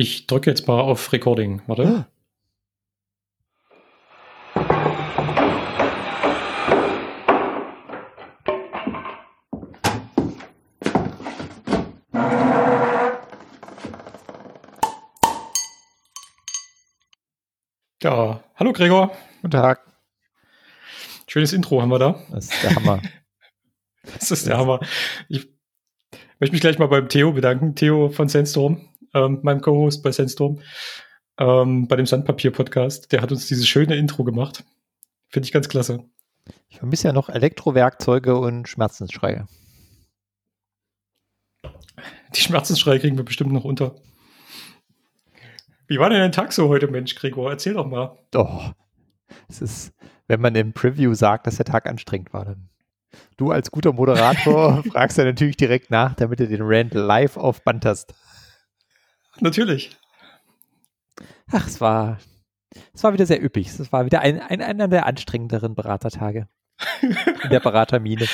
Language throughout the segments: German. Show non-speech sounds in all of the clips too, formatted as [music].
Ich drücke jetzt mal auf Recording. Warte. Ja, hallo Gregor. Guten Tag. Schönes Intro haben wir da. Das ist der Hammer. [laughs] das ist der Hammer. Ich möchte mich gleich mal beim Theo bedanken. Theo von Sandstorm, ähm, meinem Co-Host bei Sandstorm, ähm, bei dem Sandpapier-Podcast. Der hat uns dieses schöne Intro gemacht. Finde ich ganz klasse. Ich vermisse ja noch Elektrowerkzeuge und Schmerzensschreie. Die Schmerzensschreie kriegen wir bestimmt noch unter. Wie war denn dein Tag so heute, Mensch, Gregor? Erzähl doch mal. Doch. Es ist, wenn man im Preview sagt, dass der Tag anstrengend war, dann. Du als guter Moderator [laughs] fragst ja natürlich direkt nach, damit du den Rand live auf Band hast. Natürlich. Ach, es war, es war wieder sehr üppig. Es war wieder ein, ein, einer der anstrengenderen Beratertage. [laughs] In der Beratermine.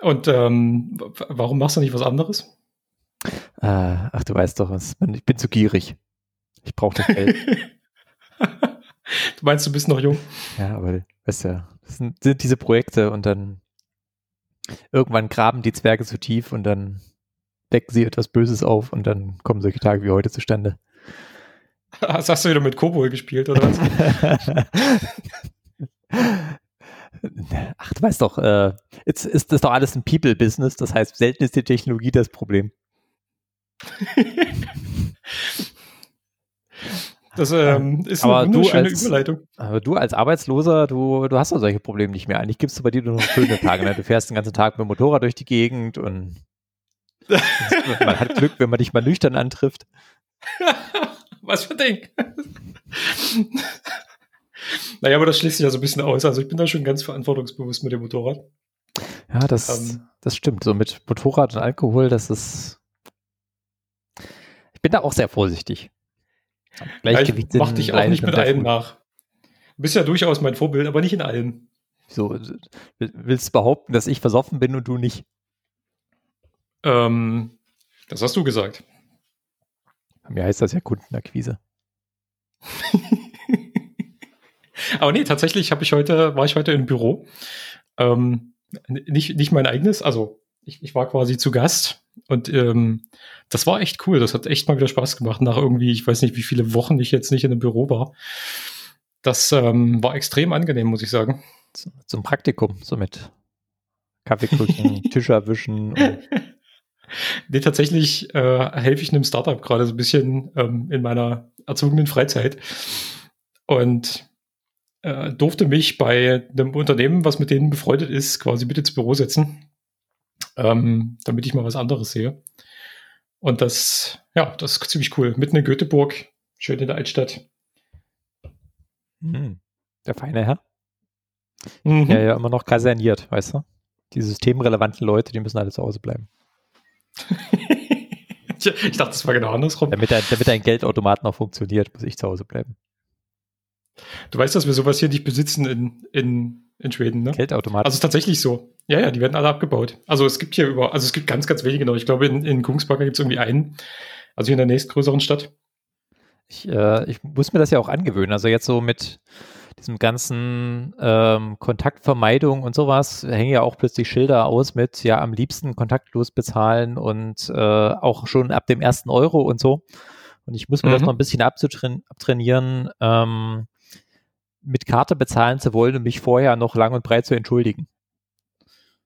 Und ähm, warum machst du nicht was anderes? Äh, ach, du weißt doch was. Ich bin zu gierig. Ich brauche das Geld. [laughs] du meinst, du bist noch jung? Ja, aber weißt ja, das sind, sind diese Projekte und dann irgendwann graben die Zwerge zu tief und dann decken sie etwas Böses auf und dann kommen solche Tage wie heute zustande. Was [laughs] hast du wieder mit Kobol gespielt, oder was? [laughs] Ach, du weißt doch, äh, jetzt ist das doch alles ein People-Business, das heißt, selten ist die Technologie das Problem. [laughs] Das ähm, ist aber eine als, Überleitung. Aber du als Arbeitsloser, du, du hast doch solche Probleme nicht mehr. Eigentlich gibt es bei dir nur noch schöne Tage. Ne? Du fährst den ganzen Tag mit dem Motorrad durch die Gegend und [laughs] man hat Glück, wenn man dich mal nüchtern antrifft. [laughs] Was für ein Ding. naja, aber das schließt sich ja so ein bisschen aus. Also ich bin da schon ganz verantwortungsbewusst mit dem Motorrad. Ja, das, ähm, das stimmt. So mit Motorrad und Alkohol, das ist ich bin da auch sehr vorsichtig. Gleichgewicht ja, mach dich auch nicht mit allem nach. Du bist ja durchaus mein Vorbild, aber nicht in allem. So, willst du behaupten, dass ich versoffen bin und du nicht? Ähm, das hast du gesagt. Mir heißt das ja Kundenakquise. [laughs] aber nee, tatsächlich habe ich heute, war ich heute im Büro. Ähm, nicht, nicht mein eigenes, also ich, ich war quasi zu Gast und ähm, das war echt cool. Das hat echt mal wieder Spaß gemacht. Nach irgendwie, ich weiß nicht, wie viele Wochen ich jetzt nicht in einem Büro war. Das ähm, war extrem angenehm, muss ich sagen. Zum Praktikum, so mit Kaffeekuchen, [laughs] Tisch erwischen. Nee, tatsächlich äh, helfe ich einem Startup gerade so ein bisschen ähm, in meiner erzogenen Freizeit. Und äh, durfte mich bei einem Unternehmen, was mit denen befreundet ist, quasi mit ins Büro setzen ähm, damit ich mal was anderes sehe. Und das, ja, das ist ziemlich cool. Mitten in Göteborg, schön in der Altstadt. Hm. Der feine Herr. Mhm. Ja, ja, immer noch kaserniert, weißt du? Die systemrelevanten Leute, die müssen alle zu Hause bleiben. [laughs] ich dachte, das war genau andersrum. Damit, ein, damit ein Geldautomat noch funktioniert, muss ich zu Hause bleiben. Du weißt, dass wir sowas hier nicht besitzen in, in in Schweden, ne? Geldautomaten. Also tatsächlich so. Ja, ja, die werden alle abgebaut. Also es gibt hier über, also es gibt ganz, ganz wenige noch. Ich glaube, in, in Kungsbacka gibt es irgendwie einen. Also hier in der nächstgrößeren Stadt. Ich, äh, ich muss mir das ja auch angewöhnen. Also jetzt so mit diesem ganzen ähm, Kontaktvermeidung und sowas hängen ja auch plötzlich Schilder aus mit, ja, am liebsten kontaktlos bezahlen und äh, auch schon ab dem ersten Euro und so. Und ich muss mir mhm. das noch ein bisschen abtrainieren, ähm, mit Karte bezahlen zu wollen und mich vorher noch lang und breit zu entschuldigen.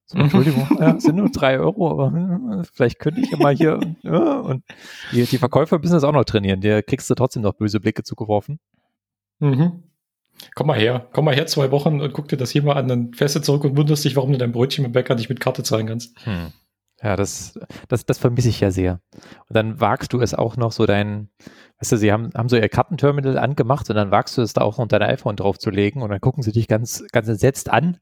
So, Entschuldigung, [laughs] ja, sind nur drei Euro, aber hm, vielleicht könnte ich ja mal hier [laughs] ja, und die, die, Verkäufer müssen das auch noch trainieren. Der kriegst du trotzdem noch böse Blicke zugeworfen. Mhm. Komm mal her, komm mal her zwei Wochen und guck dir das hier mal an, dann fährst du zurück und wunderst dich, warum du dein Brötchen mit Bäcker nicht mit Karte zahlen kannst. Hm. Ja, das, das, das vermisse ich ja sehr. Und dann wagst du es auch noch so dein, weißt du, sie haben, haben so ihr Kartenterminal angemacht und dann wagst du es da auch noch dein iPhone draufzulegen und dann gucken sie dich ganz, ganz entsetzt an,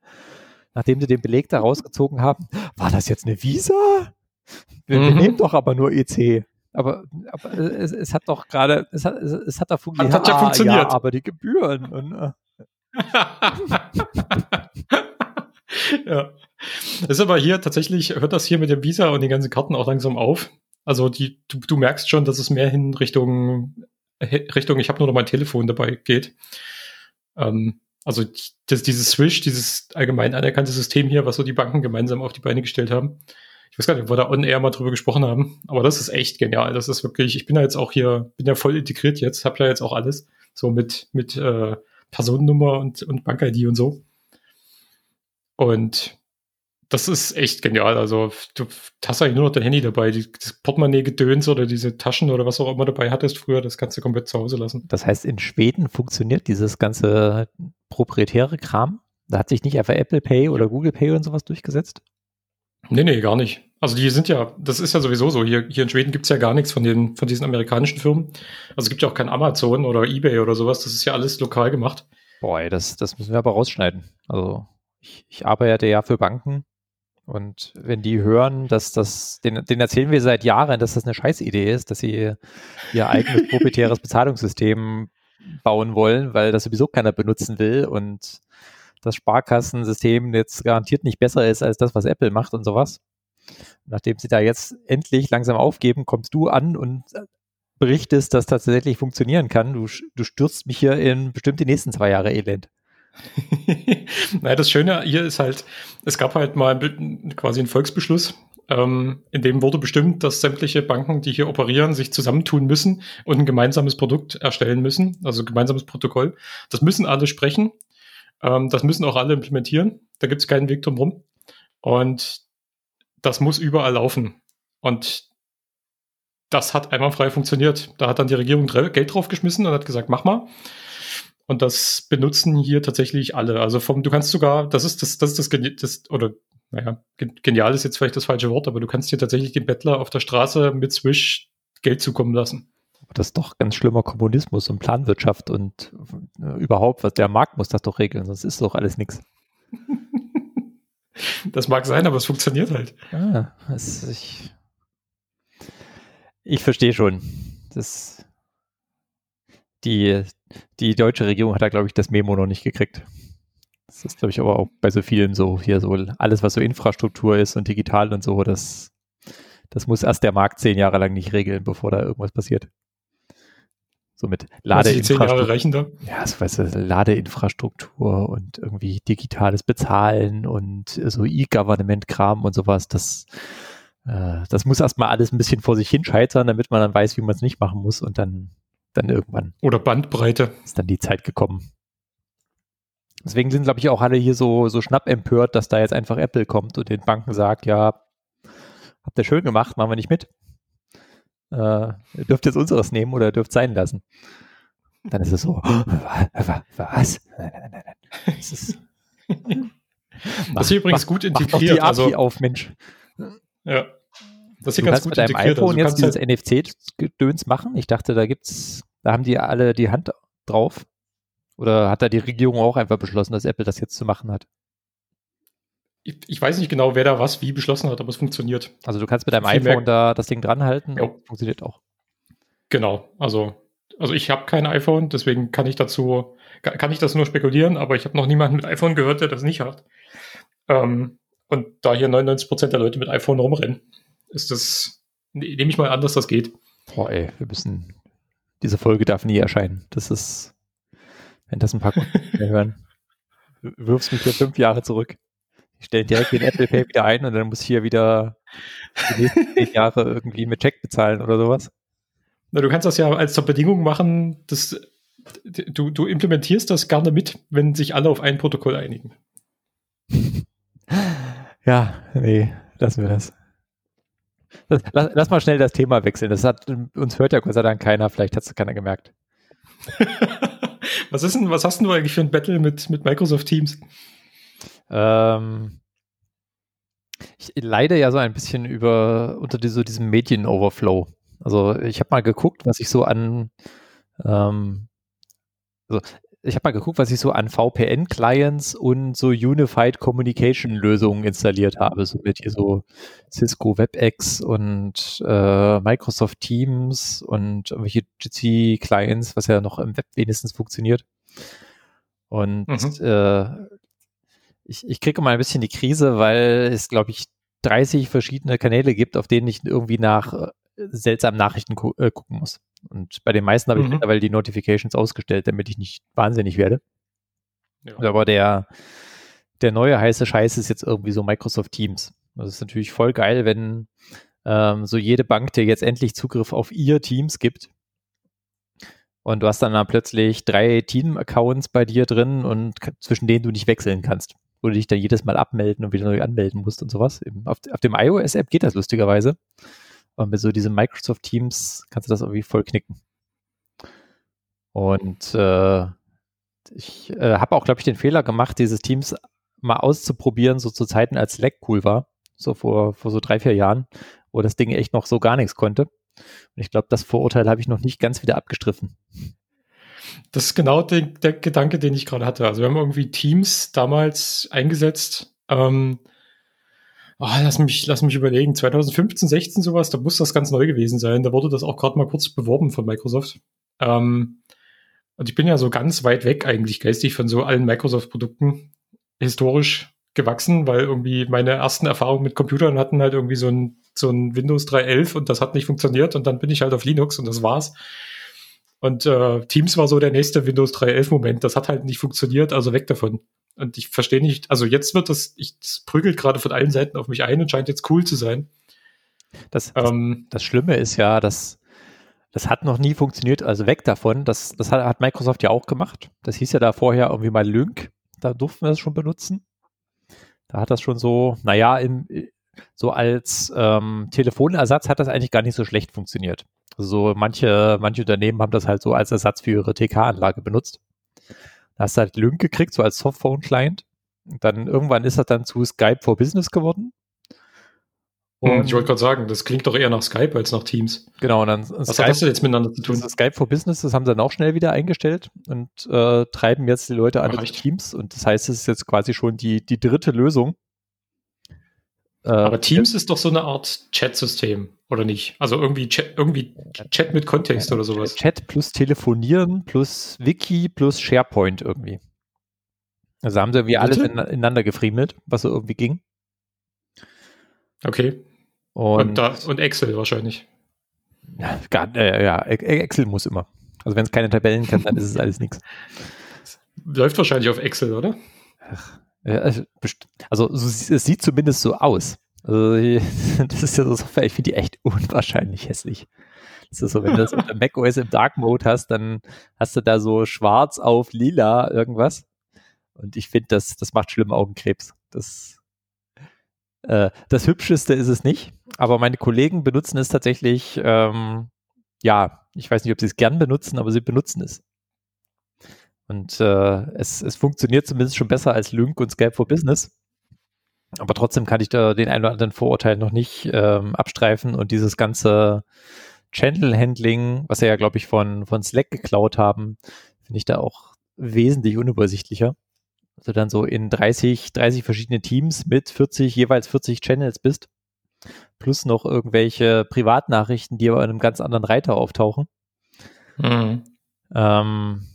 nachdem sie den Beleg da rausgezogen haben. War das jetzt eine Visa? Wir, mhm. wir nehmen doch aber nur EC. Aber, aber es, es, hat doch gerade, es hat, es, es hat da funktioniert. Hat, hat ja funktioniert. Ja, aber die Gebühren. Und, äh. [laughs] ja. Das ist aber hier tatsächlich, hört das hier mit dem Visa und den ganzen Karten auch langsam auf. Also die, du, du merkst schon, dass es mehr hin Richtung, Richtung, ich habe nur noch mein Telefon dabei geht. Ähm, also das, dieses Swish, dieses allgemein anerkannte System hier, was so die Banken gemeinsam auf die Beine gestellt haben. Ich weiß gar nicht, ob wir da on air mal drüber gesprochen haben, aber das ist echt genial. Das ist wirklich, ich bin ja jetzt auch hier, bin ja voll integriert jetzt, habe ja jetzt auch alles, so mit, mit äh, Personennummer und, und Bank-ID und so. Und das ist echt genial. Also du hast eigentlich nur noch dein Handy dabei. Die, das Portemonnaie-Gedöns oder diese Taschen oder was auch immer dabei hattest früher, das kannst du komplett zu Hause lassen. Das heißt, in Schweden funktioniert dieses ganze proprietäre Kram? Da hat sich nicht einfach Apple Pay oder Google Pay und sowas durchgesetzt? Nee, nee, gar nicht. Also die sind ja, das ist ja sowieso so. Hier, hier in Schweden gibt's ja gar nichts von, den, von diesen amerikanischen Firmen. Also es gibt ja auch kein Amazon oder Ebay oder sowas. Das ist ja alles lokal gemacht. Boah, das, das müssen wir aber rausschneiden. Also ich, ich arbeite ja für Banken und wenn die hören, dass das, den, den erzählen wir seit Jahren, dass das eine Scheißidee ist, dass sie ihr eigenes proprietäres [laughs] Bezahlungssystem bauen wollen, weil das sowieso keiner benutzen will und das Sparkassensystem jetzt garantiert nicht besser ist als das, was Apple macht und sowas. Nachdem sie da jetzt endlich langsam aufgeben, kommst du an und berichtest, dass das tatsächlich funktionieren kann. Du, du stürzt mich hier in bestimmt die nächsten zwei Jahre Elend. [laughs] naja, das Schöne hier ist halt, es gab halt mal quasi einen Volksbeschluss, ähm, in dem wurde bestimmt, dass sämtliche Banken, die hier operieren, sich zusammentun müssen und ein gemeinsames Produkt erstellen müssen, also gemeinsames Protokoll. Das müssen alle sprechen, ähm, das müssen auch alle implementieren. Da gibt es keinen Weg drum rum. Und das muss überall laufen. Und das hat einwandfrei funktioniert. Da hat dann die Regierung Geld draufgeschmissen und hat gesagt, mach mal. Und das benutzen hier tatsächlich alle. Also vom, du kannst sogar, das ist das, das ist das, das oder naja, genial ist jetzt vielleicht das falsche Wort, aber du kannst hier tatsächlich den Bettler auf der Straße mit Swish Geld zukommen lassen. Das ist doch ganz schlimmer Kommunismus und Planwirtschaft und äh, überhaupt, was der Markt muss das doch regeln, sonst ist doch alles nichts. [laughs] Das mag sein, aber es funktioniert halt. Ah, es, ich, ich verstehe schon. Das, die, die deutsche Regierung hat da, glaube ich, das Memo noch nicht gekriegt. Das ist, glaube ich, aber auch bei so vielen so, hier so, alles, was so Infrastruktur ist und digital und so, das, das muss erst der Markt zehn Jahre lang nicht regeln, bevor da irgendwas passiert. So mit Ladeinfrastruktur. Ja, so weißt du, Ladeinfrastruktur und irgendwie digitales Bezahlen und so E-Government-Kram und sowas, das, äh, das muss erstmal alles ein bisschen vor sich hinscheitern, damit man dann weiß, wie man es nicht machen muss und dann dann irgendwann. Oder Bandbreite. Ist dann die Zeit gekommen. Deswegen sind, glaube ich, auch alle hier so, so schnapp empört, dass da jetzt einfach Apple kommt und den Banken sagt, ja, habt ihr schön gemacht, machen wir nicht mit. Äh, ihr dürft jetzt unseres nehmen oder dürft sein lassen. Dann ist es so, was? Nein, nein, nein, nein. Das ist, das ist übrigens gut integriert. Mach die API also, auf, Mensch. Ja. Das hier du ganz gut mit deinem iPhone also jetzt dieses halt NFC-Gedöns machen? Ich dachte, da gibt's, da haben die alle die Hand drauf. Oder hat da die Regierung auch einfach beschlossen, dass Apple das jetzt zu machen hat? Ich, ich weiß nicht genau, wer da was wie beschlossen hat, aber es funktioniert. Also du kannst mit deinem Viel iPhone da das Ding dranhalten ja. funktioniert auch. Genau, also, also ich habe kein iPhone, deswegen kann ich dazu, kann ich das nur spekulieren, aber ich habe noch niemanden mit iPhone gehört, der das nicht hat. Ähm, und da hier 99% der Leute mit iPhone rumrennen, ist das, ne, nehme ich mal an, dass das geht. Boah, ey, wir müssen, diese Folge darf nie erscheinen. Das ist, wenn das ein paar mehr [laughs] hören, wirfst mich hier fünf Jahre zurück. Ich stelle direkt den Apple Pay wieder ein und dann muss ich hier wieder die nächsten zehn [laughs] Jahre irgendwie mit Check bezahlen oder sowas. Na, du kannst das ja als zur Bedingung machen, dass du, du implementierst das gerne mit, wenn sich alle auf ein Protokoll einigen. [laughs] Ja, nee, lassen wir das. Lass, lass, mal schnell das Thema wechseln. Das hat uns hört ja Gott sei Dank keiner, vielleicht hat es keiner gemerkt. [laughs] was ist denn, was hast du eigentlich für ein Battle mit, mit Microsoft Teams? Ähm, ich leide ja so ein bisschen über unter die, so diesem Medien-Overflow. Also ich habe mal geguckt, was ich so an ähm, also ich habe mal geguckt, was ich so an VPN-Clients und so Unified Communication-Lösungen installiert habe. So mit hier so Cisco WebEx und äh, Microsoft Teams und irgendwelche Jitsi-Clients, was ja noch im Web wenigstens funktioniert. Und mhm. äh, ich, ich kriege mal ein bisschen die Krise, weil es, glaube ich, 30 verschiedene Kanäle gibt, auf denen ich irgendwie nach seltsam Nachrichten gu äh, gucken muss. Und bei den meisten habe ich mhm. mittlerweile die Notifications ausgestellt, damit ich nicht wahnsinnig werde. Ja. Aber der, der neue heiße Scheiß ist jetzt irgendwie so Microsoft Teams. Das ist natürlich voll geil, wenn ähm, so jede Bank dir jetzt endlich Zugriff auf ihr Teams gibt. Und du hast dann, dann plötzlich drei Team-Accounts bei dir drin und zwischen denen du nicht wechseln kannst. Wo du dich dann jedes Mal abmelden und wieder neu anmelden musst und sowas. Auf, auf dem iOS-App geht das lustigerweise. Und mit so diesem Microsoft Teams kannst du das irgendwie voll knicken. Und äh, ich äh, habe auch, glaube ich, den Fehler gemacht, dieses Teams mal auszuprobieren, so zu Zeiten, als Slack cool war. So vor, vor so drei, vier Jahren, wo das Ding echt noch so gar nichts konnte. Und ich glaube, das Vorurteil habe ich noch nicht ganz wieder abgestriffen. Das ist genau der, der Gedanke, den ich gerade hatte. Also wir haben irgendwie Teams damals eingesetzt. Ähm, oh, lass, mich, lass mich überlegen, 2015, 16 sowas, da muss das ganz neu gewesen sein. Da wurde das auch gerade mal kurz beworben von Microsoft. Ähm, und ich bin ja so ganz weit weg eigentlich geistig von so allen Microsoft-Produkten historisch gewachsen, weil irgendwie meine ersten Erfahrungen mit Computern hatten halt irgendwie so ein, so ein Windows 3.11 und das hat nicht funktioniert und dann bin ich halt auf Linux und das war's. Und äh, Teams war so der nächste Windows 3.11 Moment. Das hat halt nicht funktioniert, also weg davon. Und ich verstehe nicht, also jetzt wird das, ich das prügelt gerade von allen Seiten auf mich ein und scheint jetzt cool zu sein. Das, das, ähm, das Schlimme ist ja, dass das hat noch nie funktioniert, also weg davon. Das, das hat, hat Microsoft ja auch gemacht. Das hieß ja da vorher irgendwie mal Lync. Da durften wir das schon benutzen. Da hat das schon so, naja, im, so als ähm, Telefonersatz hat das eigentlich gar nicht so schlecht funktioniert. Also manche, manche Unternehmen haben das halt so als Ersatz für ihre TK-Anlage benutzt. Da hast du halt Lync gekriegt, so als Softphone-Client. Dann irgendwann ist das dann zu Skype for Business geworden. Hm, und ich wollte gerade sagen, das klingt doch eher nach Skype als nach Teams. Genau, und dann Was Skype, hat das jetzt miteinander zu tun? Skype for Business, das haben sie dann auch schnell wieder eingestellt und äh, treiben jetzt die Leute an Teams. Und das heißt, es ist jetzt quasi schon die, die dritte Lösung. Äh, Aber Teams ist doch so eine Art Chat-System, oder nicht? Also irgendwie Chat, irgendwie Chat mit Kontext oder sowas. Chat plus Telefonieren plus Wiki plus SharePoint irgendwie. Also haben sie irgendwie alles ineinander gefriemelt, was so irgendwie ging. Okay. Und, und, da, und Excel wahrscheinlich. Ja, gar, äh, ja, e-, Excel muss immer. Also wenn es keine Tabellen kann, dann ist es [laughs] alles nichts. Läuft wahrscheinlich auf Excel, oder? Ach, also, also es sieht zumindest so aus. Also, [laughs] das ist ja so ich finde die echt unwahrscheinlich hässlich. Das ist so, wenn du das unter macOS im Dark Mode hast, dann hast du da so schwarz auf lila irgendwas. Und ich finde, das, das macht schlimm Augenkrebs. Das äh, das Hübscheste ist es nicht, aber meine Kollegen benutzen es tatsächlich, ähm, ja, ich weiß nicht, ob sie es gern benutzen, aber sie benutzen es. Und äh, es, es funktioniert zumindest schon besser als Lync und Skype for Business. Aber trotzdem kann ich da den einen oder anderen Vorurteil noch nicht ähm, abstreifen und dieses ganze Channel-Handling, was sie ja, glaube ich, von, von Slack geklaut haben, finde ich da auch wesentlich unübersichtlicher also dann so in 30, 30 verschiedene Teams mit 40, jeweils 40 Channels bist, plus noch irgendwelche Privatnachrichten, die aber in einem ganz anderen Reiter auftauchen. Mhm. Ähm,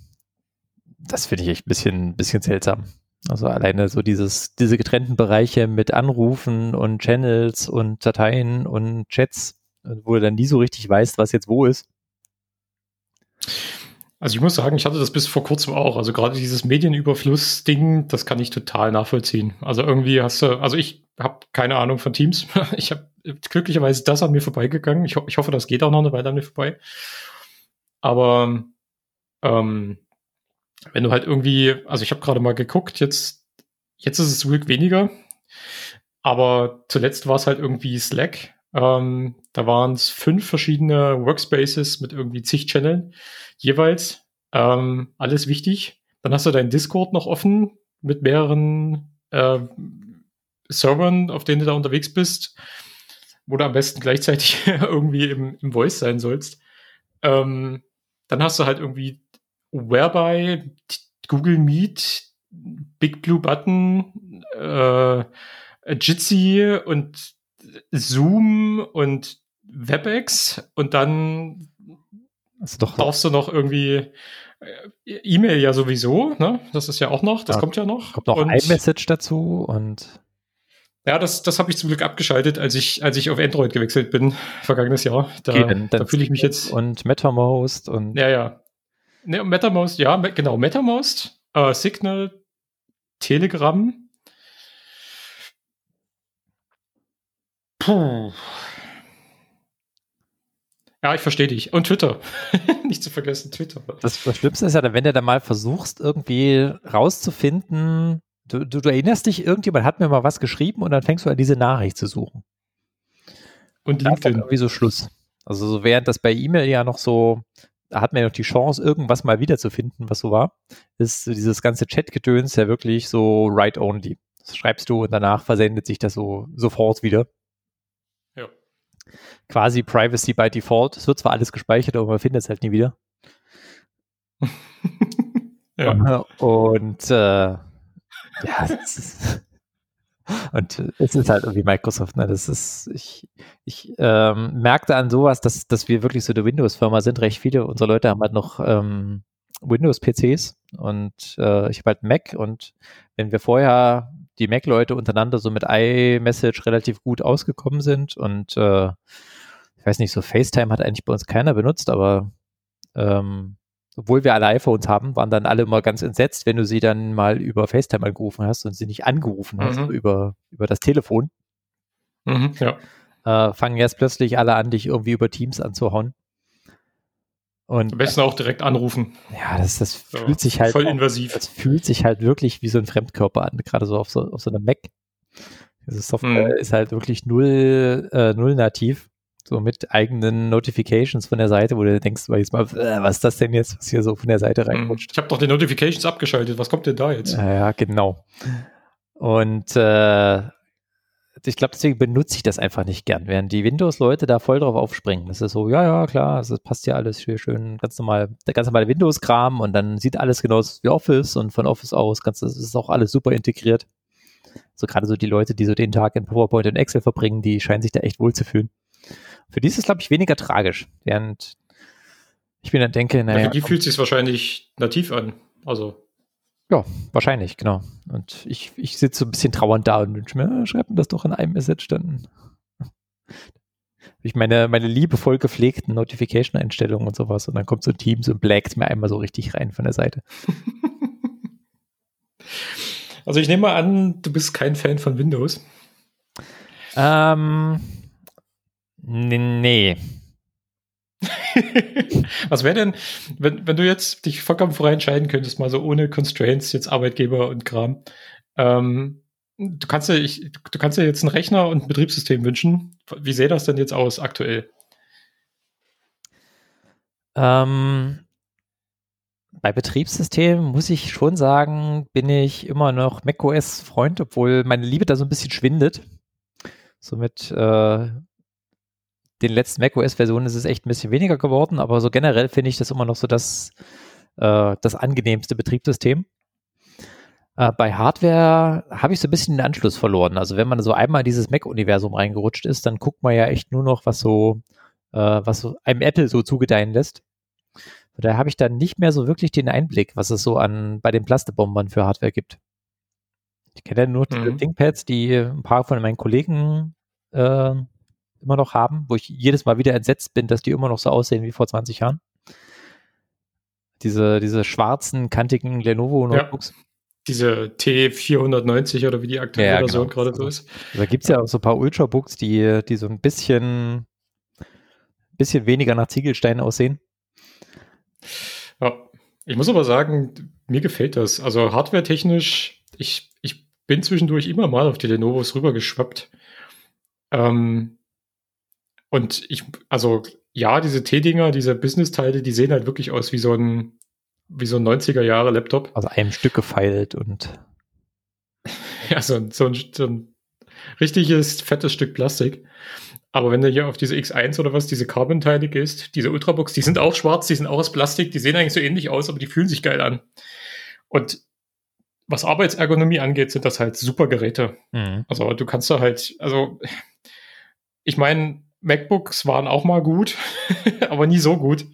das finde ich echt ein bisschen, bisschen seltsam. Also alleine so dieses, diese getrennten Bereiche mit Anrufen und Channels und Dateien und Chats, wo du dann nie so richtig weißt, was jetzt wo ist. Also ich muss sagen, ich hatte das bis vor kurzem auch. Also gerade dieses Medienüberfluss-Ding, das kann ich total nachvollziehen. Also irgendwie hast du, also ich habe keine Ahnung von Teams. [laughs] Ich habe glücklicherweise das an mir vorbeigegangen. Ich, ho ich hoffe, das geht auch noch eine Weile an mir vorbei. Aber ähm, wenn du halt irgendwie, also ich habe gerade mal geguckt, jetzt, jetzt ist es Glück weniger. Aber zuletzt war es halt irgendwie Slack. Ähm, da waren es fünf verschiedene Workspaces mit irgendwie zig Channeln jeweils. Ähm, alles wichtig. Dann hast du deinen Discord noch offen mit mehreren äh, Servern, auf denen du da unterwegs bist, wo du am besten gleichzeitig [laughs] irgendwie im, im Voice sein sollst. Ähm, dann hast du halt irgendwie Whereby, Google Meet, Big Blue Button, äh, Jitsi und Zoom und WebEx und dann brauchst du noch irgendwie äh, E-Mail ja sowieso, ne? Das ist ja auch noch, das ja, kommt ja noch. Kommt noch iMessage dazu und Ja, das, das habe ich zum Glück abgeschaltet, als ich, als ich auf Android gewechselt bin, vergangenes Jahr. Da, da fühle ich mich jetzt. Und MetaMost und Ja, ja. Ne, MetaMost, ja, genau, MetaMost, äh, Signal, Telegram. Puh. Ja, ich verstehe dich. Und Twitter. [laughs] Nicht zu vergessen, Twitter. das, das Schlimmste ist ja, wenn du dann mal versuchst, irgendwie rauszufinden, du, du, du erinnerst dich, irgendjemand hat mir mal was geschrieben und dann fängst du an, diese Nachricht zu suchen. Und Da LinkedIn. irgendwie so Schluss. Also so während das bei E-Mail ja noch so, da hat man ja noch die Chance, irgendwas mal wiederzufinden, was so war, ist dieses ganze Chat-Gedöns ja wirklich so write-only. Das schreibst du und danach versendet sich das so sofort wieder. Ja. Quasi Privacy by Default. Es wird zwar alles gespeichert, aber man findet es halt nie wieder. [laughs] ja. Und äh, ja, das ist, und es ist halt irgendwie Microsoft, ne? Das ist, ich, ich ähm, merkte an sowas, dass, dass wir wirklich so eine Windows-Firma sind. Recht viele unserer Leute haben halt noch ähm, Windows-PCs und äh, ich habe halt Mac und wenn wir vorher die Mac-Leute untereinander so mit iMessage relativ gut ausgekommen sind und äh, ich weiß nicht, so FaceTime hat eigentlich bei uns keiner benutzt, aber ähm, obwohl wir alle iPhones haben, waren dann alle immer ganz entsetzt, wenn du sie dann mal über FaceTime angerufen hast und sie nicht angerufen hast Mhm. über, über das Telefon. Mhm, ja. Äh, fangen jetzt plötzlich alle an, dich irgendwie über Teams anzuhauen. Und Am besten auch direkt anrufen. ja, das, das So, fühlt sich halt voll auch- invasiv. das fühlt sich halt wirklich wie so ein Fremdkörper an, gerade so auf so, auf so einem Mac. Diese Software Mhm. ist halt wirklich null, äh, null nativ. So mit eigenen Notifications von der Seite, wo du denkst, jetzt mal, äh, was ist das denn jetzt, was hier so von der Seite Mhm. reinrutscht? Ich habe doch die Notifications abgeschaltet. Was kommt denn da jetzt? Ja, genau. Und äh, ich glaube, deswegen benutze ich das einfach nicht gern, während die Windows-Leute da voll drauf aufspringen. Das ist so, ja, ja, klar, das passt ja alles hier schön, ganz normal, der ganz normale Windows-Kram und dann sieht alles genauso wie Office und von Office aus, ganz, das ist auch alles super integriert. So gerade so die Leute, die so den Tag in PowerPoint und Excel verbringen, die scheinen sich da echt wohl zu fühlen. Für die ist es, glaube ich, weniger tragisch, während ich mir dann denke, Ja, naja, für die fühlt sich wahrscheinlich nativ an. Also, Wahrscheinlich, genau. Und ich, ich sitze so ein bisschen trauernd da und wünsche mir, äh, schreib mir das doch in einem Message dann. [laughs] Ich meine, meine liebevoll gepflegten Notification-Einstellungen und sowas und dann kommt so ein Team, so blackt mir einmal so richtig rein von der Seite. [laughs] also ich nehme mal an, du bist kein Fan von Windows. Ähm, nee. [laughs] Was wäre denn, wenn, wenn du jetzt dich vollkommen frei entscheiden könntest, mal so ohne Constraints, jetzt Arbeitgeber und Kram. Ähm, du kannst ja, ich, du kannst ja jetzt einen Rechner und ein Betriebssystem wünschen. Wie sähe das denn jetzt aus aktuell? Ähm, bei Betriebssystemen muss ich schon sagen, bin ich immer noch macOS-Freund, obwohl meine Liebe da so ein bisschen schwindet. So mit äh, den letzten macOS-Versionen ist es echt ein bisschen weniger geworden, aber so generell finde ich das immer noch so das, äh, das angenehmste Betriebssystem. Äh, bei Hardware habe ich so ein bisschen den Anschluss verloren. Also wenn man so einmal in dieses Mac-Universum reingerutscht ist, dann guckt man ja echt nur noch, was so, äh, was so einem Apple so zugedeihen lässt. Von daher habe ich dann nicht mehr so wirklich den Einblick, was es so an bei den Plastebombern für Hardware gibt. Ich kenne ja nur Mhm. ThinkPads, die ein paar von meinen Kollegen äh, immer noch haben, wo ich jedes Mal wieder entsetzt bin, dass die immer noch so aussehen wie vor 20 Jahren. Diese, diese schwarzen, kantigen Lenovo-Notebooks. Diese T490 oder wie die aktuelle Ja, Version genau. gerade so ist. Da gibt es ja auch so ein paar Ultrabooks, die, die so ein bisschen, bisschen weniger nach Ziegelsteinen aussehen. Ja. Ich muss aber sagen, mir gefällt das. Also hardware-technisch, ich, ich bin zwischendurch immer mal auf die Lenovos rübergeschwappt. Ähm, und ich, also ja, diese T-Dinger, diese Business-Teile, die sehen halt wirklich aus wie so ein, wie so ein 90er-Jahre-Laptop. Aus einem Stück gefeilt und [laughs] Ja, so ein, so, ein, so ein richtiges, fettes Stück Plastik. Aber wenn du hier auf diese X1 oder was, diese Carbon-Teile gehst, diese Ultrabooks, die sind auch schwarz, die sind auch aus Plastik, die sehen eigentlich so ähnlich aus, aber die fühlen sich geil an. Und was Arbeitsergonomie angeht, sind das halt super Geräte. Mhm. Also du kannst da halt, also ich meine, MacBooks waren auch mal gut, [laughs] aber nie so gut.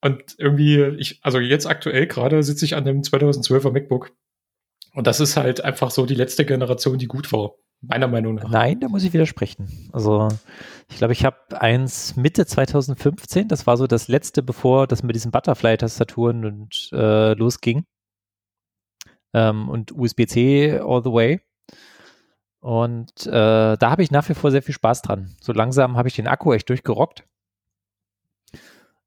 Und irgendwie, ich, also jetzt aktuell gerade sitze ich an dem 2012er MacBook. Und das ist halt einfach so die letzte Generation, die gut war. Meiner Meinung nach. Nein, da muss ich widersprechen. Also ich glaube, ich habe eins Mitte 2015, das war so das letzte, bevor das mit diesen Butterfly-Tastaturen und äh, losging. Ähm, und USB-C all the way. Und äh, da habe ich nach wie vor sehr viel Spaß dran. So langsam habe ich den Akku echt durchgerockt.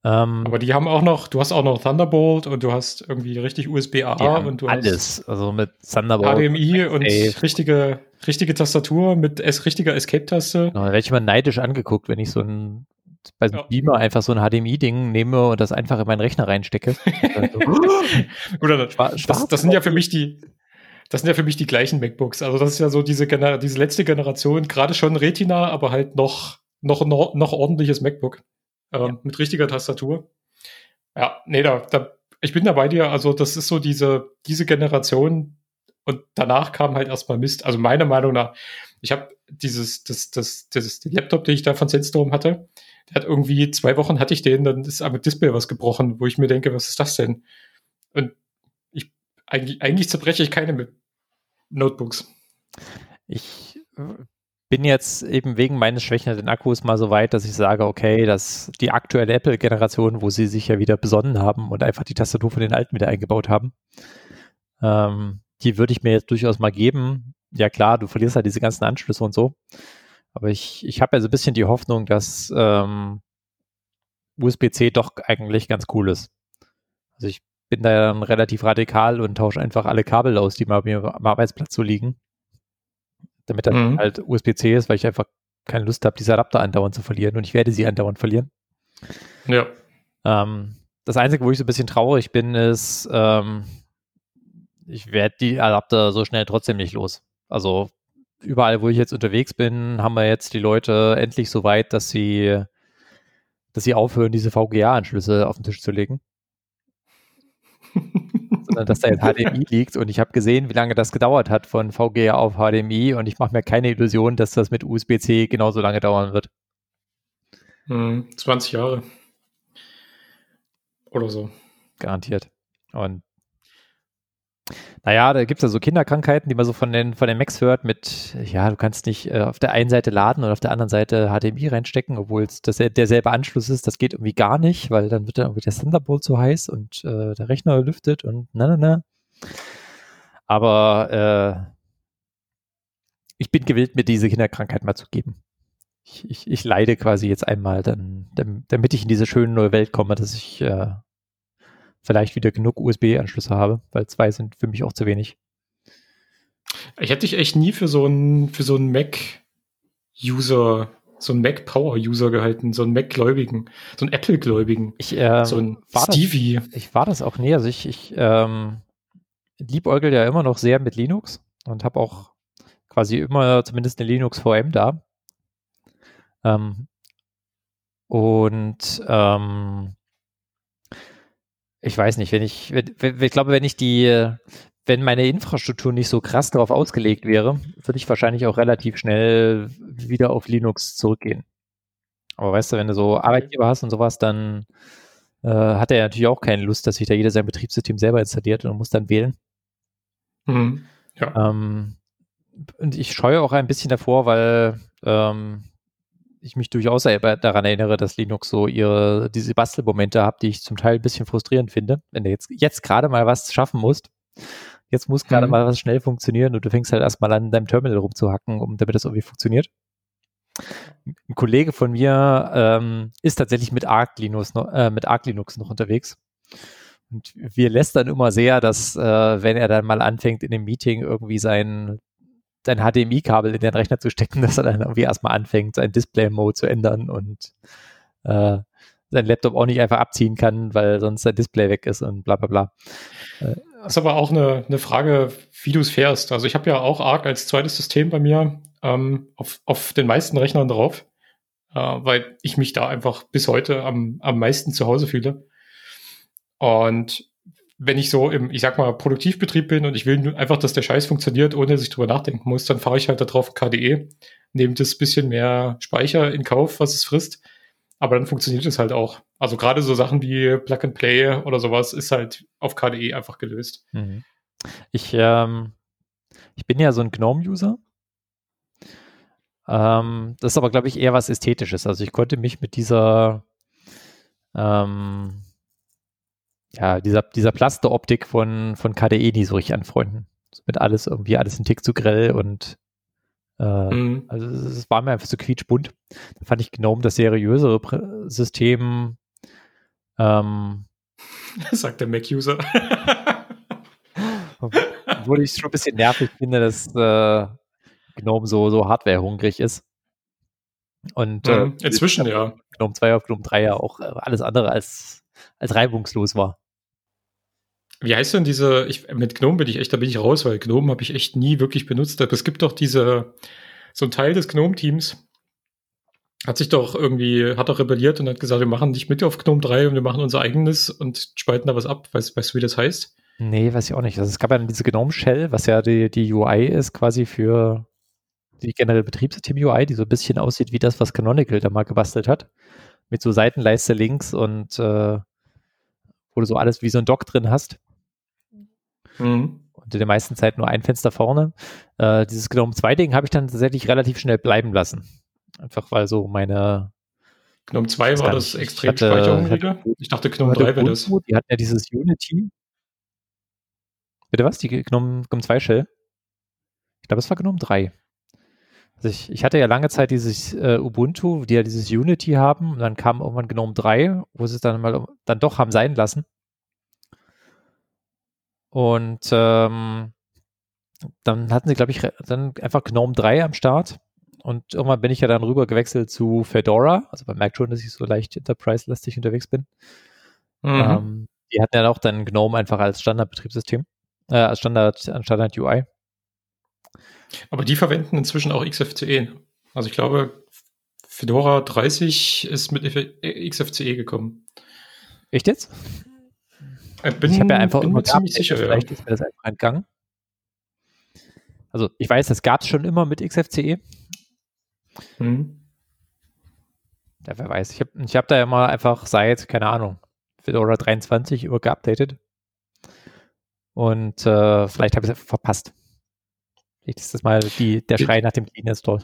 Ähm, Aber die haben auch noch, du hast auch noch Thunderbolt und du hast irgendwie richtig USB-A und du alles. hast also mit Thunderbolt HDMI und richtige, richtige Tastatur mit es, richtiger Escape-Taste. Genau, da werde ich mal neidisch angeguckt, wenn ich so ein bei so ja. Beamer einfach so ein HDMI-Ding nehme und das einfach in meinen Rechner reinstecke. [laughs] Oder das, das, das sind ja für mich die, das sind ja für mich die gleichen MacBooks. Also das ist ja so diese, diese letzte Generation, gerade schon Retina, aber halt noch, noch, noch, noch ordentliches MacBook äh, ja. mit richtiger Tastatur. Ja, nee, da, da, ich bin da bei dir. Also das ist so diese, diese Generation und danach kam halt erstmal Mist. Also meiner Meinung nach, ich habe dieses, das, das, das, das Laptop, den ich da von Sandstorm hatte, der hat irgendwie zwei Wochen hatte ich den, dann ist am Display was gebrochen, wo ich mir denke, was ist das denn? Und ich, eigentlich, eigentlich zerbreche ich keine mit Notebooks. Ich äh, bin jetzt eben wegen meines schwächenden Akkus mal so weit, dass ich sage, okay, dass die aktuelle Apple-Generation, wo sie sich ja wieder besonnen haben und einfach die Tastatur von den alten wieder eingebaut haben, ähm, die würde ich mir jetzt durchaus mal geben. Ja klar, du verlierst halt diese ganzen Anschlüsse und so. Aber ich, ich habe ja so ein bisschen die Hoffnung, dass ähm, USB-C doch eigentlich ganz cool ist. Also ich bin da dann relativ radikal und tausche einfach alle Kabel aus, die mal mir am Arbeitsplatz so liegen damit dann mhm. halt USB-C ist, weil ich einfach keine Lust habe, diese Adapter andauernd zu verlieren und ich werde sie andauernd verlieren. Ja. Ähm, das Einzige, wo ich so ein bisschen traurig bin, ist, ähm, ich werde die Adapter so schnell trotzdem nicht los. Also überall, wo ich jetzt unterwegs bin, haben wir jetzt die Leute endlich so weit, dass sie, dass sie aufhören, diese VGA-Anschlüsse auf den Tisch zu legen. Sondern dass da jetzt HDMI liegt und ich habe gesehen, wie lange das gedauert hat von VGA auf HDMI und ich mache mir keine Illusion, dass das mit USB-C genauso lange dauern wird. 20 hm, Jahre. Oder so. Garantiert. Und naja, da gibt es ja so Kinderkrankheiten, die man so von den, von den Macs hört mit, ja, du kannst nicht äh, auf der einen Seite laden und auf der anderen Seite HDMI reinstecken, obwohl es derselbe Anschluss ist. Das geht irgendwie gar nicht, weil dann wird dann irgendwie der Thunderbolt zu heiß und äh, der Rechner lüftet und na, na, na. Aber äh, ich bin gewillt, mir diese Kinderkrankheit mal zu geben. Ich, ich, ich leide quasi jetzt einmal, dann, damit ich in diese schöne neue Welt komme, dass ich äh, vielleicht wieder genug USB-Anschlüsse habe, weil zwei sind für mich auch zu wenig. Ich hätte dich echt nie für so einen für so einen Mac-User, so einen Mac-Power-User gehalten, so einen Mac-Gläubigen, so einen Apple-Gläubigen, ich, ähm, so ein Stevie. Das, ich war das auch nie. Also ich, ich ähm, liebäugel ja immer noch sehr mit Linux und habe auch quasi immer zumindest eine Linux VM da. Ähm, und ähm, ich weiß nicht, wenn ich, wenn, ich glaube, wenn ich die, wenn meine Infrastruktur nicht so krass darauf ausgelegt wäre, würde ich wahrscheinlich auch relativ schnell wieder auf Linux zurückgehen. Aber weißt du, wenn du so Arbeitgeber hast und sowas, dann äh, hat er natürlich auch keine Lust, dass sich da jeder sein Betriebssystem selber installiert und muss dann wählen. Mhm. Ja. Ähm, und ich scheue auch ein bisschen davor, weil ähm, ich mich durchaus daran erinnere, dass Linux so ihre, diese Bastelmomente hat, die ich zum Teil ein bisschen frustrierend finde. Wenn du jetzt, jetzt gerade mal was schaffen musst, jetzt muss gerade mhm. mal was schnell funktionieren und du fängst halt erstmal an, deinem Terminal rumzuhacken, um, damit das irgendwie funktioniert. Ein Kollege von mir ähm, ist tatsächlich mit Arc Linux, noch, äh, mit Arc Linux noch unterwegs. Und wir lästern immer sehr, dass äh, wenn er dann mal anfängt, in dem Meeting irgendwie sein dein HDMI-Kabel in den Rechner zu stecken, [laughs] dass er dann irgendwie erstmal anfängt, sein Display-Mode zu ändern und äh, sein Laptop auch nicht einfach abziehen kann, weil sonst sein Display weg ist und bla bla bla. Äh, das ist aber auch eine, eine Frage, wie du es fährst. Also ich habe ja auch Arc als zweites System bei mir ähm, auf, auf den meisten Rechnern drauf, äh, weil ich mich da einfach bis heute am, am meisten zu Hause fühle. Und wenn ich so im, ich sag mal, Produktivbetrieb bin und ich will einfach, dass der Scheiß funktioniert, ohne dass ich drüber nachdenken muss, dann fahre ich halt da drauf KDE, nehme das bisschen mehr Speicher in Kauf, was es frisst. Aber dann funktioniert es halt auch. Also gerade so Sachen wie Plug and Play oder sowas ist halt auf KDE einfach gelöst. Mhm. Ich, ähm, ich bin ja so ein GNOME-User Ähm, das ist aber, glaube ich, eher was Ästhetisches. Also ich konnte mich mit dieser, ähm, ja, dieser, dieser Plasteroptik von, von KDE nie so richtig anfreunden. Mit alles irgendwie, alles ein Tick zu grell und äh, mhm. also es war mir einfach so quietschbunt. Da fand ich GNOME das seriösere System. Ähm, [laughs] Sagt der Mac-User. obwohl ich es schon ein bisschen nervig finde, dass äh, GNOME so, so hardware-hungrig ist. Und äh, mhm, inzwischen ja. GNOME 2 auf GNOME 3 ja auch äh, alles andere als, als reibungslos war. Wie heißt denn diese, ich, mit GNOME bin ich echt, da bin ich raus, weil GNOME habe ich echt nie wirklich benutzt. Aber es gibt doch diese, so ein Teil des GNOME-Teams, hat sich doch irgendwie, hat doch rebelliert und hat gesagt, wir machen nicht mit auf GNOME 3 und wir machen unser eigenes und spalten da was ab. Weißt, weißt du, wie das heißt? Nee, weiß ich auch nicht. Also es gab ja diese GNOME Shell, was ja die, die UI ist, quasi für die generelle Betriebssystem-UI, die so ein bisschen aussieht wie das, was Canonical da mal gebastelt hat. Mit so Seitenleiste links und äh, wo du so alles wie so ein Dock drin hast. Mhm. Und in der meisten Zeit nur ein Fenster vorne. Äh, dieses GNOME 2-Ding habe ich dann tatsächlich relativ schnell bleiben lassen. Einfach weil so meine GNOME 2 war das extrem speicherhungriger. Ich dachte, GNOME 3 wäre das. Die hatten ja dieses Unity. Bitte was? Die GNOME, GNOME 2 Shell? Ich glaube, es war GNOME 3. Also ich, ich hatte ja lange Zeit dieses äh, Ubuntu, die ja dieses Unity haben, und dann kam irgendwann GNOME 3, wo sie es dann mal dann doch haben sein lassen. Und ähm, dann hatten sie, glaube ich, dann einfach GNOME 3 am Start. Und irgendwann bin ich ja dann rüber gewechselt zu Fedora. Also man merkt schon, dass ich so leicht Enterprise-lastig unterwegs bin. Mhm. Ähm, die hatten ja auch dann GNOME einfach als Standardbetriebssystem, äh, als Standard, Standard UI. Aber die verwenden inzwischen auch XFCE. Also ich glaube, Fedora 30 ist mit XFCE gekommen. Echt jetzt? Ich, bin, ich habe ja einfach bin immer ziemlich sicher. Vielleicht ja. ist mir das einfach entgangen. Also ich weiß, das gab es schon immer mit XFCE. Mhm. Ja, wer weiß. Ich habe ich hab da ja mal einfach seit, keine Ahnung, Fedora 23 immer geupdatet. Und äh, vielleicht habe ich es verpasst. Vielleicht ist das mal die, der Schrei nach dem Clean Install.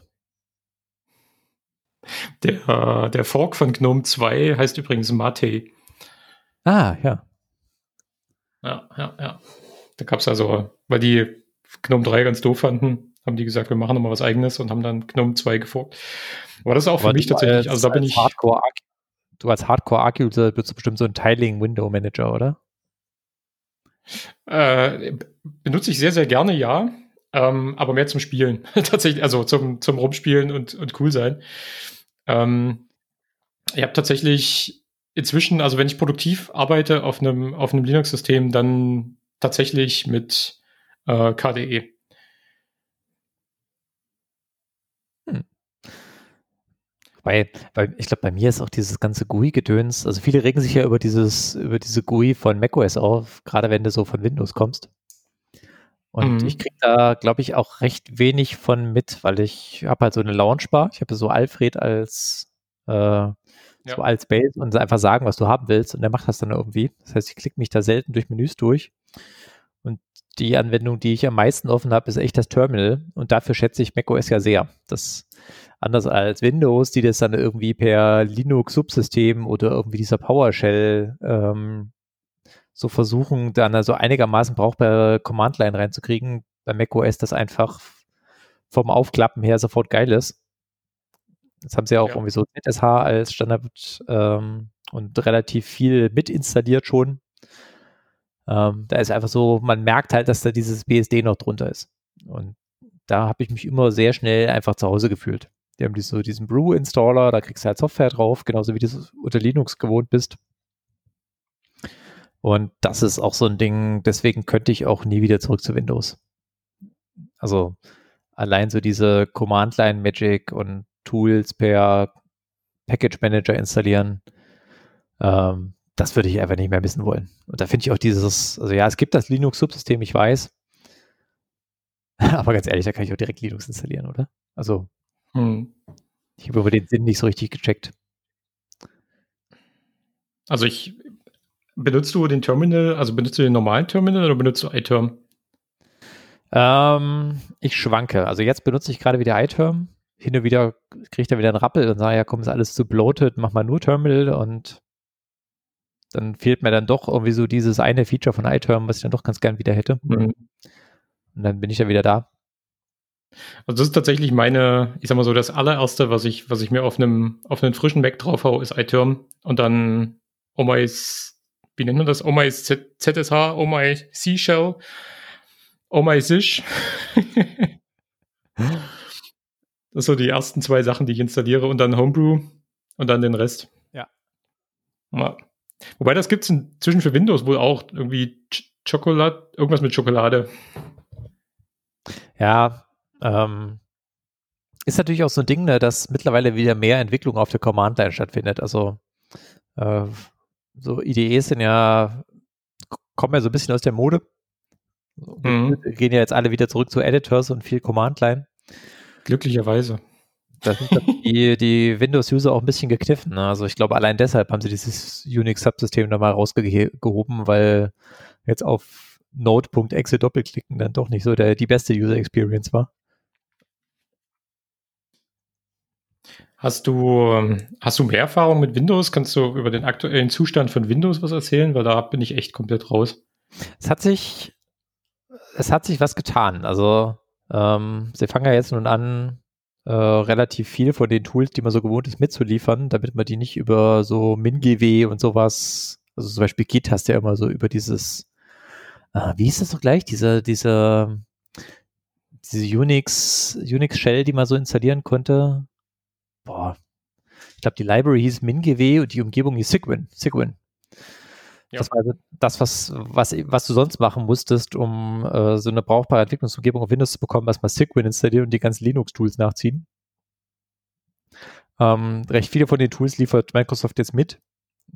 Der, der Fork von GNOME 2 heißt übrigens Mate. Ah, ja. Ja, ja, ja. Da gab es also, weil die GNOME 3 ganz doof fanden, haben die gesagt, wir machen nochmal was eigenes und haben dann GNOME 2 geforkt. Aber das ist auch Aber für mich tatsächlich, also da bin ich. Hardcore du als Hardcore-Arc-User bist du bestimmt so ein Tiling-Window-Manager, oder? Äh, benutze ich sehr, sehr gerne, ja. Ähm, aber mehr zum Spielen. [laughs] tatsächlich, also zum, zum Rumspielen und, und cool sein. Ähm, ich habe tatsächlich inzwischen, also wenn ich produktiv arbeite auf einem, auf einem Linux-System, dann tatsächlich mit äh, KDE. Hm. Weil, weil ich glaube, bei mir ist auch dieses ganze GUI-Gedöns, also viele regen sich ja über dieses, über diese GUI von macOS auf, gerade wenn du so von Windows kommst. Und mhm. ich kriege da, glaube ich, auch recht wenig von mit, weil ich habe halt so eine Launchbar. Ich habe so Alfred als äh, ja. so als Base und einfach sagen, was du haben willst. Und der macht das dann irgendwie. Das heißt, ich klicke mich da selten durch Menüs durch. Und die Anwendung, die ich am meisten offen habe, ist echt das Terminal. Und dafür schätze ich macOS ja sehr. Das anders als Windows, die das dann irgendwie per Linux-Subsystem oder irgendwie dieser PowerShell ähm, so versuchen, dann also einigermaßen brauchbare Command-Line reinzukriegen. Bei macOS das einfach vom Aufklappen her sofort geil ist. Jetzt haben sie ja auch ja. irgendwie so ZSH als Standard ähm, und relativ viel mit installiert schon. Ähm, da ist einfach so, man merkt halt, dass da dieses BSD noch drunter ist. Und da habe ich mich immer sehr schnell einfach zu Hause gefühlt. Die haben so diesen Brew-Installer, da kriegst du halt Software drauf, genauso wie du es unter Linux gewohnt bist. Und das ist auch so ein Ding, deswegen könnte ich auch nie wieder zurück zu Windows. Also allein so diese Command-Line-Magic und Tools per Package Manager installieren, ähm, das würde ich einfach nicht mehr wissen wollen. Und da finde ich auch dieses, also ja, es gibt das Linux-Subsystem, ich weiß. [laughs] Aber ganz ehrlich, da kann ich auch direkt Linux installieren, oder? Also, hm. ich habe über den Sinn nicht so richtig gecheckt. Also ich Benutzt du den Terminal, also benutzt du den normalen Terminal oder benutzt du iTerm? Ähm, ich schwanke. Also jetzt benutze ich gerade wieder iTerm. Hin und wieder ich da wieder einen Rappel und sage, ja komm, ist alles zu bloated, mach mal nur Terminal und dann fehlt mir dann doch irgendwie so dieses eine Feature von iTerm, was ich dann doch ganz gern wieder hätte. Mhm. Und dann bin ich ja wieder da. Also das ist tatsächlich meine, ich sag mal so, das allererste, was ich, was ich mir auf einem, auf einen frischen Mac draufhau, ist iTerm und dann Oh my, wie nennt man das? Oh my ZSH, Oh my C-Shell, Oh my Sish. Das sind so die ersten zwei Sachen, die ich installiere und dann Homebrew und dann den Rest. Ja. ja. Wobei das gibt es inzwischen für Windows wohl auch irgendwie Schokolade, irgendwas mit Schokolade. Ja, ähm, ist natürlich auch so ein Ding, ne, dass mittlerweile wieder mehr Entwicklung auf der Command-Line stattfindet. Also äh, so IDEs sind ja, kommen ja so ein bisschen aus der Mode. Mhm. Gehen ja jetzt alle wieder zurück zu Editors und viel Command-Line. Glücklicherweise. Da sind die, die Windows-User auch ein bisschen gekniffen. Ne? Also ich glaube, allein deshalb haben sie dieses Unix-Subsystem da mal rausgehoben, weil jetzt auf Node.exe doppelklicken dann doch nicht so der, die beste User-Experience war. Hast du, ähm, hast du mehr Erfahrung mit Windows? Kannst du über den aktuellen Zustand von Windows was erzählen? Weil da bin ich echt komplett raus. Es hat sich, es hat sich was getan. Also, ähm, sie fangen ja jetzt nun an, äh, relativ viel von den Tools, die man so gewohnt ist, mitzuliefern, damit man die nicht über so MinGW und sowas, also zum Beispiel Git hast du ja immer so über dieses, äh, wie hieß das doch gleich, diese, diese, diese Unix, Unix Shell, die man so installieren konnte boah, ich glaube, die Library hieß MinGW und die Umgebung hieß Sigwin. Sigwin. Ja. Das war also das, was, was, was du sonst machen musstest, um äh, so eine brauchbare Entwicklungsumgebung auf Windows zu bekommen, erstmal Sigwin installieren und die ganzen Linux-Tools nachziehen. Ähm, recht viele von den Tools liefert Microsoft jetzt mit.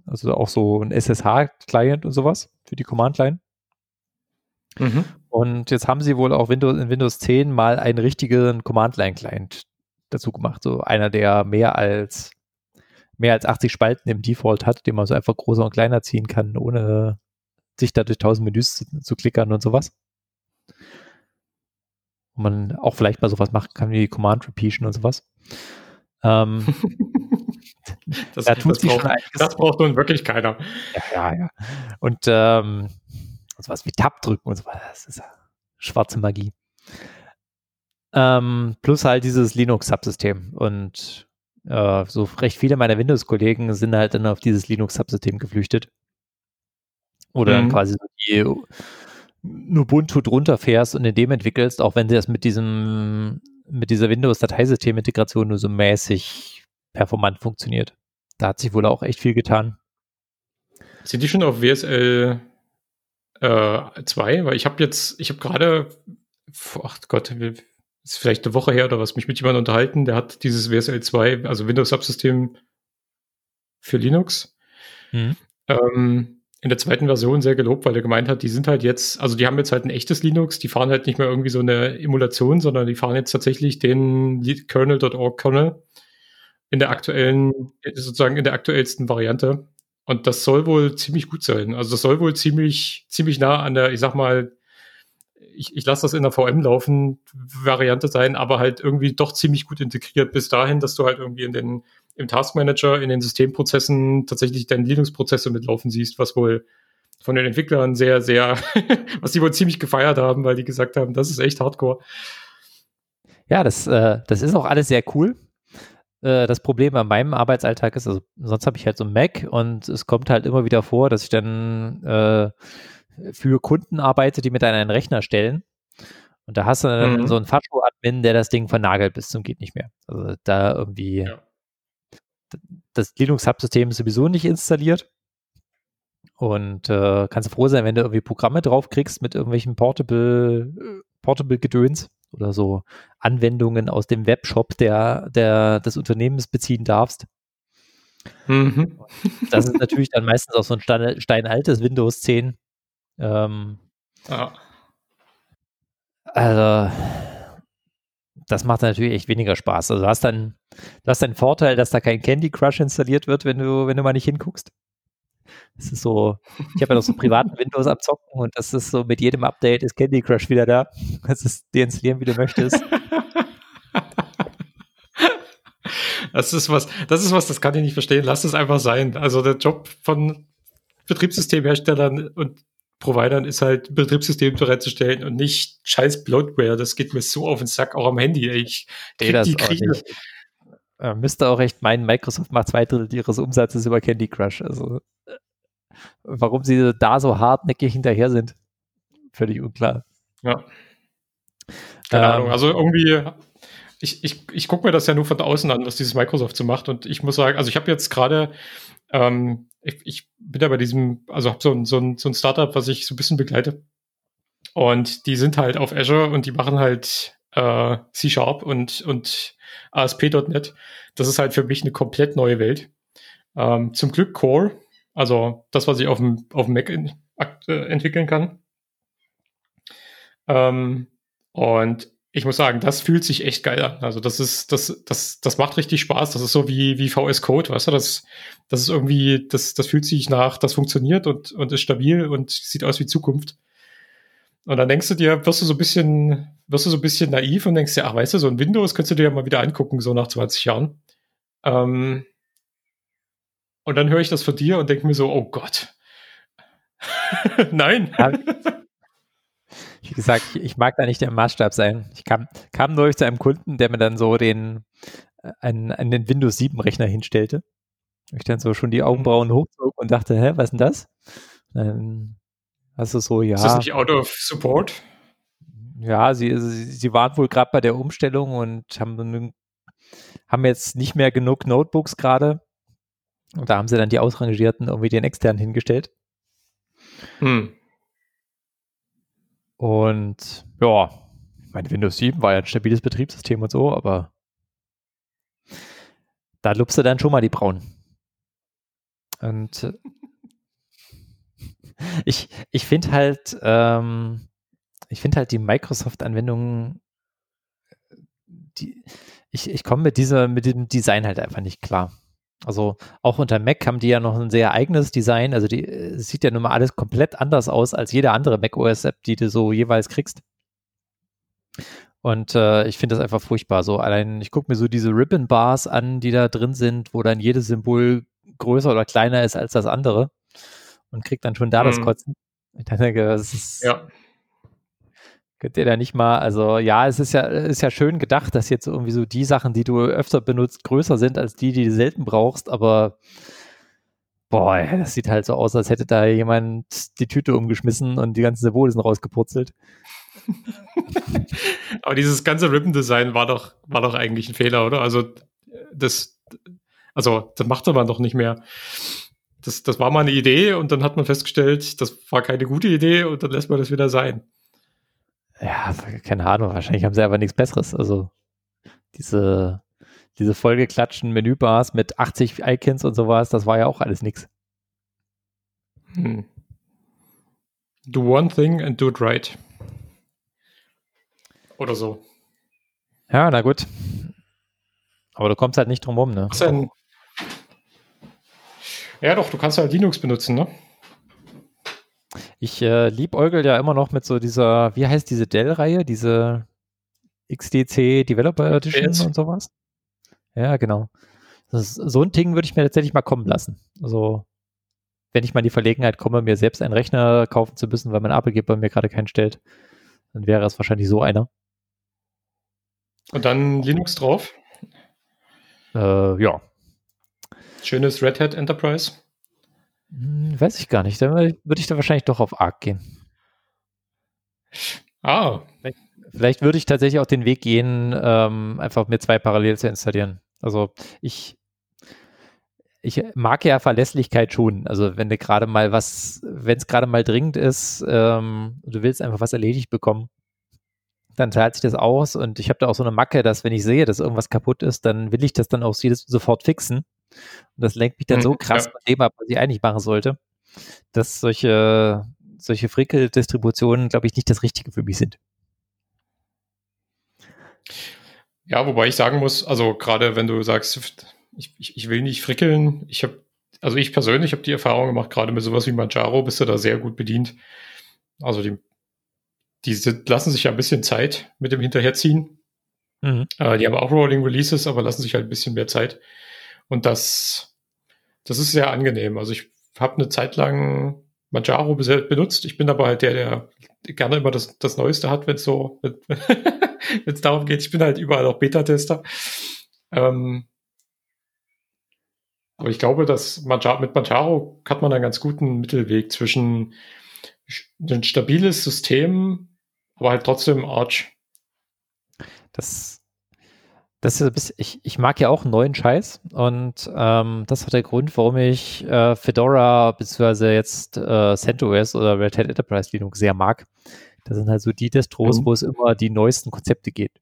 Also auch so ein SSH-Client und sowas für die Command-Line. Mhm. Und jetzt haben sie wohl auch Windows, in Windows 10 mal einen richtigen Command-Line-Client dazu gemacht. So einer, der mehr als mehr als 80 Spalten im Default hat, den man so einfach größer und kleiner ziehen kann, ohne sich da durch tausend Menüs zu, zu klickern und sowas. Wo man auch vielleicht mal sowas machen kann wie Command Repetion und sowas. Ähm, [laughs] das, da das, braucht, das braucht nun wirklich keiner. Ja, ja, ja. Und ähm, sowas wie Tab drücken und sowas, das ist schwarze Magie. Ähm, plus halt dieses Linux-Subsystem. Und äh, so recht viele meiner Windows-Kollegen sind halt dann auf dieses Linux-Subsystem geflüchtet. Oder mhm. dann quasi so die Ubuntu drunter fährst und in dem entwickelst, auch wenn sie das mit diesem, mit dieser Windows-Dateisystemintegration nur so mäßig performant funktioniert. Da hat sich wohl auch echt viel getan. Sind die schon auf WSL äh, 2? Weil ich habe jetzt, ich habe gerade, ach Gott, ist vielleicht eine Woche her oder was, mich mit jemandem unterhalten, der hat dieses WSL 2, also Windows-Subsystem für Linux. Mhm. Ähm, in der zweiten Version sehr gelobt, weil er gemeint hat, die sind halt jetzt, also die haben jetzt halt ein echtes Linux, die fahren halt nicht mehr irgendwie so eine Emulation, sondern die fahren jetzt tatsächlich den kernel.org Kernel in der aktuellen, sozusagen in der aktuellsten Variante. Und das soll wohl ziemlich gut sein. Also das soll wohl ziemlich, ziemlich nah an der, ich sag mal, ich, ich lasse das in der VM laufen, Variante sein, aber halt irgendwie doch ziemlich gut integriert bis dahin, dass du halt irgendwie in den, im Taskmanager, in den Systemprozessen tatsächlich deine Linux-Prozesse mitlaufen siehst, was wohl von den Entwicklern sehr, sehr, [laughs] was die wohl ziemlich gefeiert haben, weil die gesagt haben, das ist echt Hardcore. Ja, das, äh, das ist auch alles sehr cool. Äh, das Problem an meinem Arbeitsalltag ist, also sonst habe ich halt so ein Mac und es kommt halt immer wieder vor, dass ich dann äh, für Kunden arbeite, die mit an einen Rechner stellen. Und da hast du dann mhm. so einen Fascho-Admin, der das Ding vernagelt bis zum geht nicht mehr. Also da irgendwie ja. das Linux-Subsystem ist sowieso nicht installiert. Und äh, kannst du froh sein, wenn du irgendwie Programme draufkriegst mit irgendwelchen Portable, Portable Gedöns oder so Anwendungen aus dem Webshop der, der, des Unternehmens beziehen darfst. Mhm. Das ist natürlich dann meistens auch so ein steinaltes Windows 10, ähm, ja. Also, das macht natürlich echt weniger Spaß. Also, du hast dann, du hast den Vorteil, dass da kein Candy Crush installiert wird, wenn du, wenn du mal nicht hinguckst. Das ist so, ich habe ja noch so privaten [laughs] Windows abzocken und das ist so, mit jedem Update ist Candy Crush wieder da. Das ist deinstallieren, wie du möchtest. Das ist was, das ist was, das kann ich nicht verstehen. Lass es einfach sein. Also der Job von Betriebssystemherstellern und Providern ist halt Betriebssystem bereitzustellen und nicht scheiß Bloatware. Das geht mir so auf den Sack, auch am Handy. Ey. Ich krieg die Krise. Äh, müsste auch recht meinen, Microsoft macht zwei Drittel ihres Umsatzes über Candy Crush. Also äh, warum sie da so hartnäckig hinterher sind, völlig unklar. Ja. Keine ähm, Ahnung. Also irgendwie ich, ich, ich gucke mir das ja nur von außen an, was dieses Microsoft so macht. Und ich muss sagen, also ich habe jetzt gerade, ähm, ich, ich bin da bei diesem, also habe so ein, so, ein, so ein Startup, was ich so ein bisschen begleite. Und die sind halt auf Azure und die machen halt äh, C-Sharp und, und ASP.NET. Das ist halt für mich eine komplett neue Welt. Ähm, zum Glück Core, also das, was ich auf dem, auf dem Mac in, äh, entwickeln kann. Ähm, und ich muss sagen, das fühlt sich echt geil an. Also das ist, das, das, das macht richtig Spaß. Das ist so wie, wie VS Code, weißt du? Das, das ist irgendwie, das, das fühlt sich nach, das funktioniert und, und ist stabil und sieht aus wie Zukunft. Und dann denkst du dir, wirst du so ein bisschen, wirst du so ein bisschen naiv und denkst dir, ach, weißt du, so ein Windows könntest du dir ja mal wieder angucken, so nach 20 Jahren. Ähm, und dann höre ich das von dir und denke mir so, oh Gott. [laughs] Nein. Wie gesagt, ich, ich, mag da nicht der Maßstab sein. Ich kam, kam neulich zu einem Kunden, der mir dann so den, äh, einen, einen Windows 7 Rechner hinstellte. Ich dann so schon die Augenbrauen hochzog und dachte, hä, was ist denn das? Dann hast du so, ja. Ist das nicht out of support? Ja, sie, sie, sie waren wohl gerade bei der Umstellung und haben, haben jetzt nicht mehr genug Notebooks gerade. Und da haben sie dann die Ausrangierten irgendwie den externen hingestellt. Hm. Und ja, mein Windows 7 war ja ein stabiles Betriebssystem und so, aber da lupst du dann schon mal die Brauen. Und äh, ich, ich finde halt, ähm, ich finde halt die Microsoft-Anwendungen, die, ich, ich komme mit dieser, mit dem Design halt einfach nicht klar. Also auch unter Mac haben die ja noch ein sehr eigenes Design. Also die äh, sieht ja nun mal alles komplett anders aus als jede andere Mac OS App, die du so jeweils kriegst. Und äh, ich finde das einfach furchtbar. So allein, ich gucke mir so diese Ribbon Bars an, die da drin sind, wo dann jedes Symbol größer oder kleiner ist als das andere und krieg dann schon da mhm. das Kotzen. Ich denke, das ist ja. Könnt ihr da nicht mal, also ja, es ist ja, ist ja schön gedacht, dass jetzt irgendwie so die Sachen, die du öfter benutzt, größer sind als die, die du selten brauchst, aber boah, das sieht halt so aus, als hätte da jemand die Tüte umgeschmissen und die ganzen Symbole sind rausgepurzelt. [laughs] aber dieses ganze Ribbon-Design war doch, war doch eigentlich ein Fehler, oder? Also das, also das machte man doch nicht mehr. Das, das war mal eine Idee und dann hat man festgestellt, das war keine gute Idee und dann lässt man das wieder sein ja, keine Ahnung, wahrscheinlich haben sie aber nichts Besseres. Also diese, diese vollgeklatschen Menübars mit 80 Icons und sowas, das war ja auch alles nichts. Hm. Do one thing and do it right. Oder so. Ja, na gut. Aber du kommst halt nicht drum rum, ne? Ja, doch, du kannst halt Linux benutzen, ne? Ich äh, liebäugel ja immer noch mit so dieser, wie heißt diese Dell-Reihe, diese XDC Developer Edition Jetzt. und sowas. Ja, genau. Ist, so ein Ding würde ich mir tatsächlich mal kommen lassen. Also, wenn ich mal in die Verlegenheit komme, mir selbst einen Rechner kaufen zu müssen, weil mein Arbeitgeber mir gerade keinen stellt, dann wäre es wahrscheinlich so einer. Und dann Linux drauf? Äh, ja. Schönes Red Hat Enterprise. Hm, weiß ich gar nicht. Dann würde ich da wahrscheinlich doch auf Arc gehen. Ah. Vielleicht, vielleicht würde ich tatsächlich auch den Weg gehen, ähm, einfach mir zwei parallel zu installieren. Also ich, ich mag ja Verlässlichkeit schon. Also wenn du gerade mal was, wenn es gerade mal dringend ist, ähm, du willst einfach was erledigt bekommen, dann zahlt sich das aus und ich habe da auch so eine Macke, dass wenn ich sehe, dass irgendwas kaputt ist, dann will ich das dann auch sofort fixen. Und das lenkt mich dann mhm, so krass ja. von dem ab, was ich eigentlich machen sollte, dass solche, solche Frickel-Distributionen, glaube ich, nicht das Richtige für mich sind. Ja, wobei ich sagen muss, also gerade wenn du sagst, ich, ich, ich will nicht frickeln, ich habe, also ich persönlich habe die Erfahrung gemacht, gerade mit sowas wie Manjaro bist du da sehr gut bedient. Also die, die lassen sich ja ein bisschen Zeit mit dem Hinterherziehen. Mhm. Äh, die haben auch Rolling Releases, aber lassen sich halt ein bisschen mehr Zeit. Und das, das ist sehr angenehm. Also ich habe eine Zeit lang Manjaro benutzt. Ich bin aber halt der, der gerne immer das, das Neueste hat, wenn es so, [laughs] wenn es darum geht. Ich bin halt überall auch Beta-Tester. Ähm, aber ich glaube, dass Manjaro, mit Manjaro hat man einen ganz guten Mittelweg zwischen ein stabiles System, aber halt trotzdem Arch. Das, das ist bisschen, ich, ich mag ja auch einen neuen Scheiß und ähm, das war der Grund, warum ich äh, Fedora bzw. jetzt äh, CentOS oder Red Hat Enterprise Linux sehr mag. Das sind halt so die Distros, mhm. wo es immer die neuesten Konzepte geht.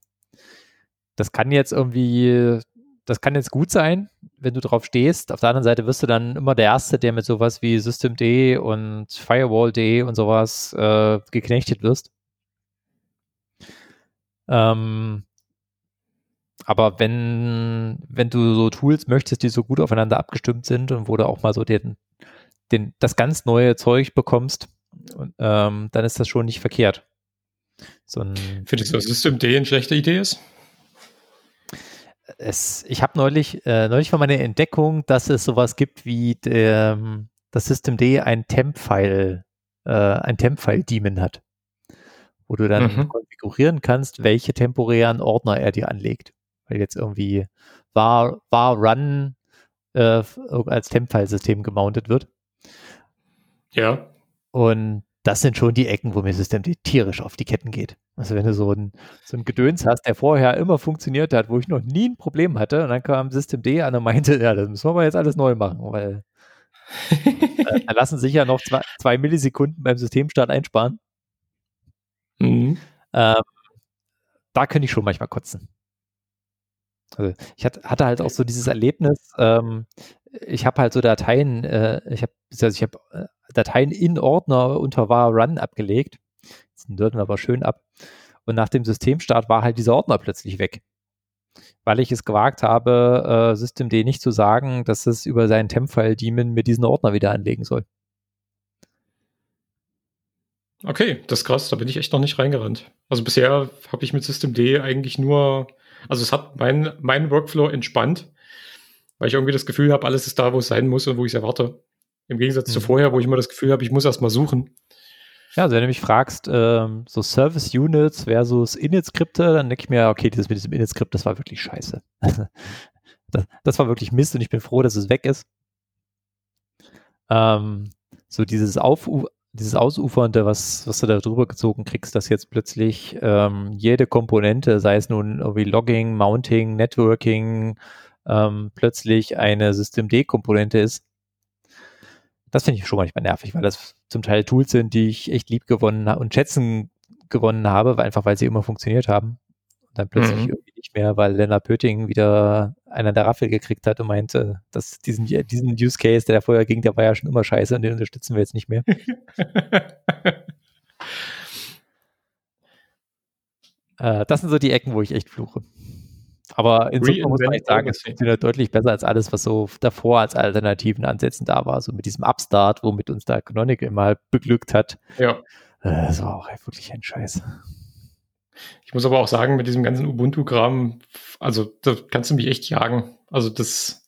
Das kann jetzt irgendwie das kann jetzt gut sein, wenn du drauf stehst. Auf der anderen Seite wirst du dann immer der Erste, der mit sowas wie System.de und Firewall.de und sowas äh, geknechtet wirst. Ähm, aber wenn, wenn du so Tools möchtest, die so gut aufeinander abgestimmt sind und wo du auch mal so den, den, das ganz neue Zeug bekommst, ähm, dann ist das schon nicht verkehrt. So Findest du, dass System.de eine schlechte Idee ist? es, ich habe neulich, äh, neulich war meine Entdeckung, dass es sowas gibt wie ähm, das Systemd ein Temp-File, äh, ein Temp-File-Daemon hat, wo du dann mhm. konfigurieren kannst, welche temporären Ordner er dir anlegt. Weil jetzt irgendwie war, war Run äh, als Temp-File-System gemountet wird. Ja. Und das sind schon die Ecken, wo mir System tierisch auf die Ketten geht. Also wenn du so ein, so ein Gedöns hast, der vorher immer funktioniert hat, wo ich noch nie ein Problem hatte, und dann kam System D an und meinte, ja, das müssen wir aber jetzt alles neu machen, weil äh, [laughs] da lassen sich ja noch zwei, zwei, Millisekunden beim Systemstart einsparen. Mhm. Ähm, da könnte ich schon manchmal kotzen. Also ich hatte, halt auch so dieses Erlebnis, ähm, ich habe halt so Dateien, äh, ich habe also habe äh, Dateien in Ordner unter var run abgelegt. Das nörden wir aber schön ab. Und nach dem Systemstart war halt dieser Ordner plötzlich weg. Weil ich es gewagt habe, äh, Systemd nicht zu sagen, dass es über seinen Temp-File-Daemon mir diesen Ordner wieder anlegen soll. Okay, das ist krass, da bin ich echt noch nicht reingerannt. Also bisher habe ich mit Systemd eigentlich nur, also es hat mein, mein Workflow entspannt, weil ich irgendwie das Gefühl habe, alles ist da, wo es sein muss und wo ich es erwarte. Im Gegensatz mhm. zu vorher, wo ich immer das Gefühl habe, ich muss erst mal suchen. Ja, also wenn du mich fragst, ähm, so Service Units versus Init-Skripte, dann denke ich mir, okay, dieses mit diesem Init-Skript, das war wirklich scheiße. [laughs] das, das, war wirklich Mist und ich bin froh, dass es weg ist. Ähm, so dieses Aufu dieses Ausufernde, was, was du da drüber gezogen kriegst, dass jetzt plötzlich ähm, jede Komponente, sei es nun irgendwie Logging, Mounting, Networking, ähm, plötzlich eine System-D-Komponente ist, das finde ich schon manchmal nervig, weil das zum Teil Tools sind, die ich echt lieb gewonnen und schätzen gewonnen habe, einfach weil sie immer funktioniert haben. Und dann plötzlich mhm. irgendwie nicht mehr, weil Lennart Pöting wieder einer der Raffel gekriegt hat und meinte, dass diesen, diesen Use Case, der da vorher ging, der war ja schon immer scheiße und den unterstützen wir jetzt nicht mehr. [laughs] äh, das sind so die Ecken, wo ich echt fluche. Aber insofern muss man sagen, es funktioniert deutlich besser als alles, was so davor als alternativen Ansätzen da war. So mit diesem Upstart, womit uns da Canonical mal beglückt hat. Ja. Äh, das war auch wirklich ein Scheiß. Ich muss aber auch sagen, mit diesem ganzen Ubuntu-Kram, also da kannst du mich echt jagen. Also das,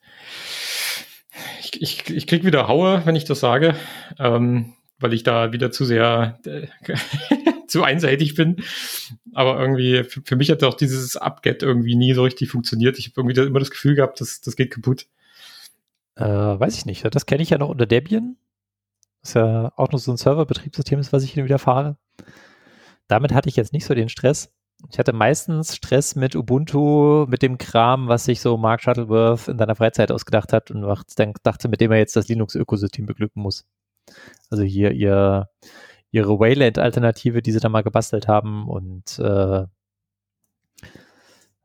ich, ich, ich krieg wieder Haue, wenn ich das sage, ähm, weil ich da wieder zu sehr [laughs] zu einseitig bin. Aber irgendwie, für, für mich hat auch dieses Upget irgendwie nie so richtig funktioniert. Ich habe irgendwie immer das Gefühl gehabt, dass das geht kaputt. Äh, weiß ich nicht. Das kenne ich ja noch unter Debian. Das ist ja auch noch so ein Serverbetriebssystem ist, was ich hin wieder fahre. Damit hatte ich jetzt nicht so den Stress. Ich hatte meistens Stress mit Ubuntu, mit dem Kram, was sich so Mark Shuttleworth in seiner Freizeit ausgedacht hat und dann dachte, mit dem er jetzt das Linux-Ökosystem beglücken muss. Also hier ihr ihre Wayland-Alternative, die sie da mal gebastelt haben und äh,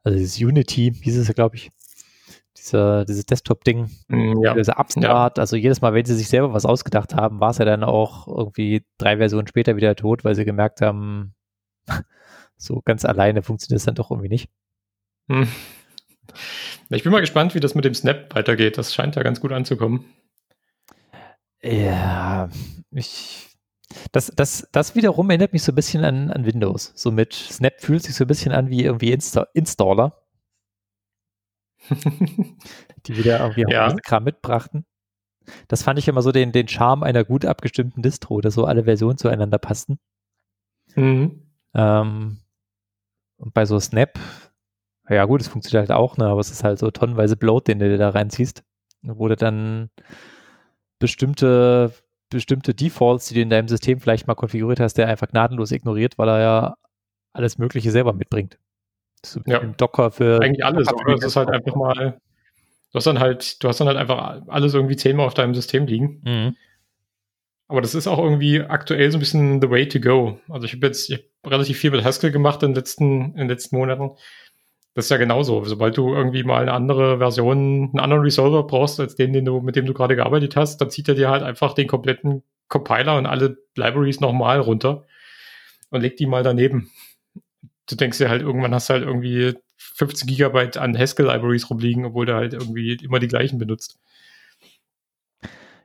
also dieses Unity, hieß es ja, glaube ich, dieser, dieses Desktop-Ding, mm, ja. dieser Upstart, ja. also jedes Mal, wenn sie sich selber was ausgedacht haben, war es ja dann auch irgendwie drei Versionen später wieder tot, weil sie gemerkt haben, [laughs] so ganz alleine funktioniert es dann doch irgendwie nicht. Hm. Ich bin mal gespannt, wie das mit dem Snap weitergeht. Das scheint ja ganz gut anzukommen. Ja, ich Das, das, das wiederum erinnert mich so ein bisschen an, an Windows. So mit Snap fühlt sich so ein bisschen an wie irgendwie Insta Installer. Die wieder irgendwie ja. Kram mitbrachten. Das fand ich immer so den, den Charme einer gut abgestimmten Distro, dass so alle Versionen zueinander passten. Mhm. Ähm, und bei so Snap, ja gut, es funktioniert halt auch, ne, aber es ist halt so tonnenweise Bloat, den du da reinziehst, wo du dann bestimmte bestimmte Defaults, die du in deinem System vielleicht mal konfiguriert hast, der einfach gnadenlos ignoriert, weil er ja alles Mögliche selber mitbringt. So ja. Docker für. Eigentlich alles, aber es ist halt einfach mal, du hast dann halt, du hast dann halt einfach alles irgendwie zehnmal auf deinem System liegen. Mhm. Aber das ist auch irgendwie aktuell so ein bisschen the way to go. Also ich habe jetzt ich hab relativ viel mit Haskell gemacht in den letzten, in den letzten Monaten. Das ist ja genauso. Sobald du irgendwie mal eine andere Version, einen anderen Resolver brauchst, als den, den du, mit dem du gerade gearbeitet hast, dann zieht er dir halt einfach den kompletten Compiler und alle Libraries nochmal runter und legt die mal daneben. Du denkst dir halt, irgendwann hast du halt irgendwie 15 Gigabyte an Haskell-Libraries rumliegen, obwohl du halt irgendwie immer die gleichen benutzt.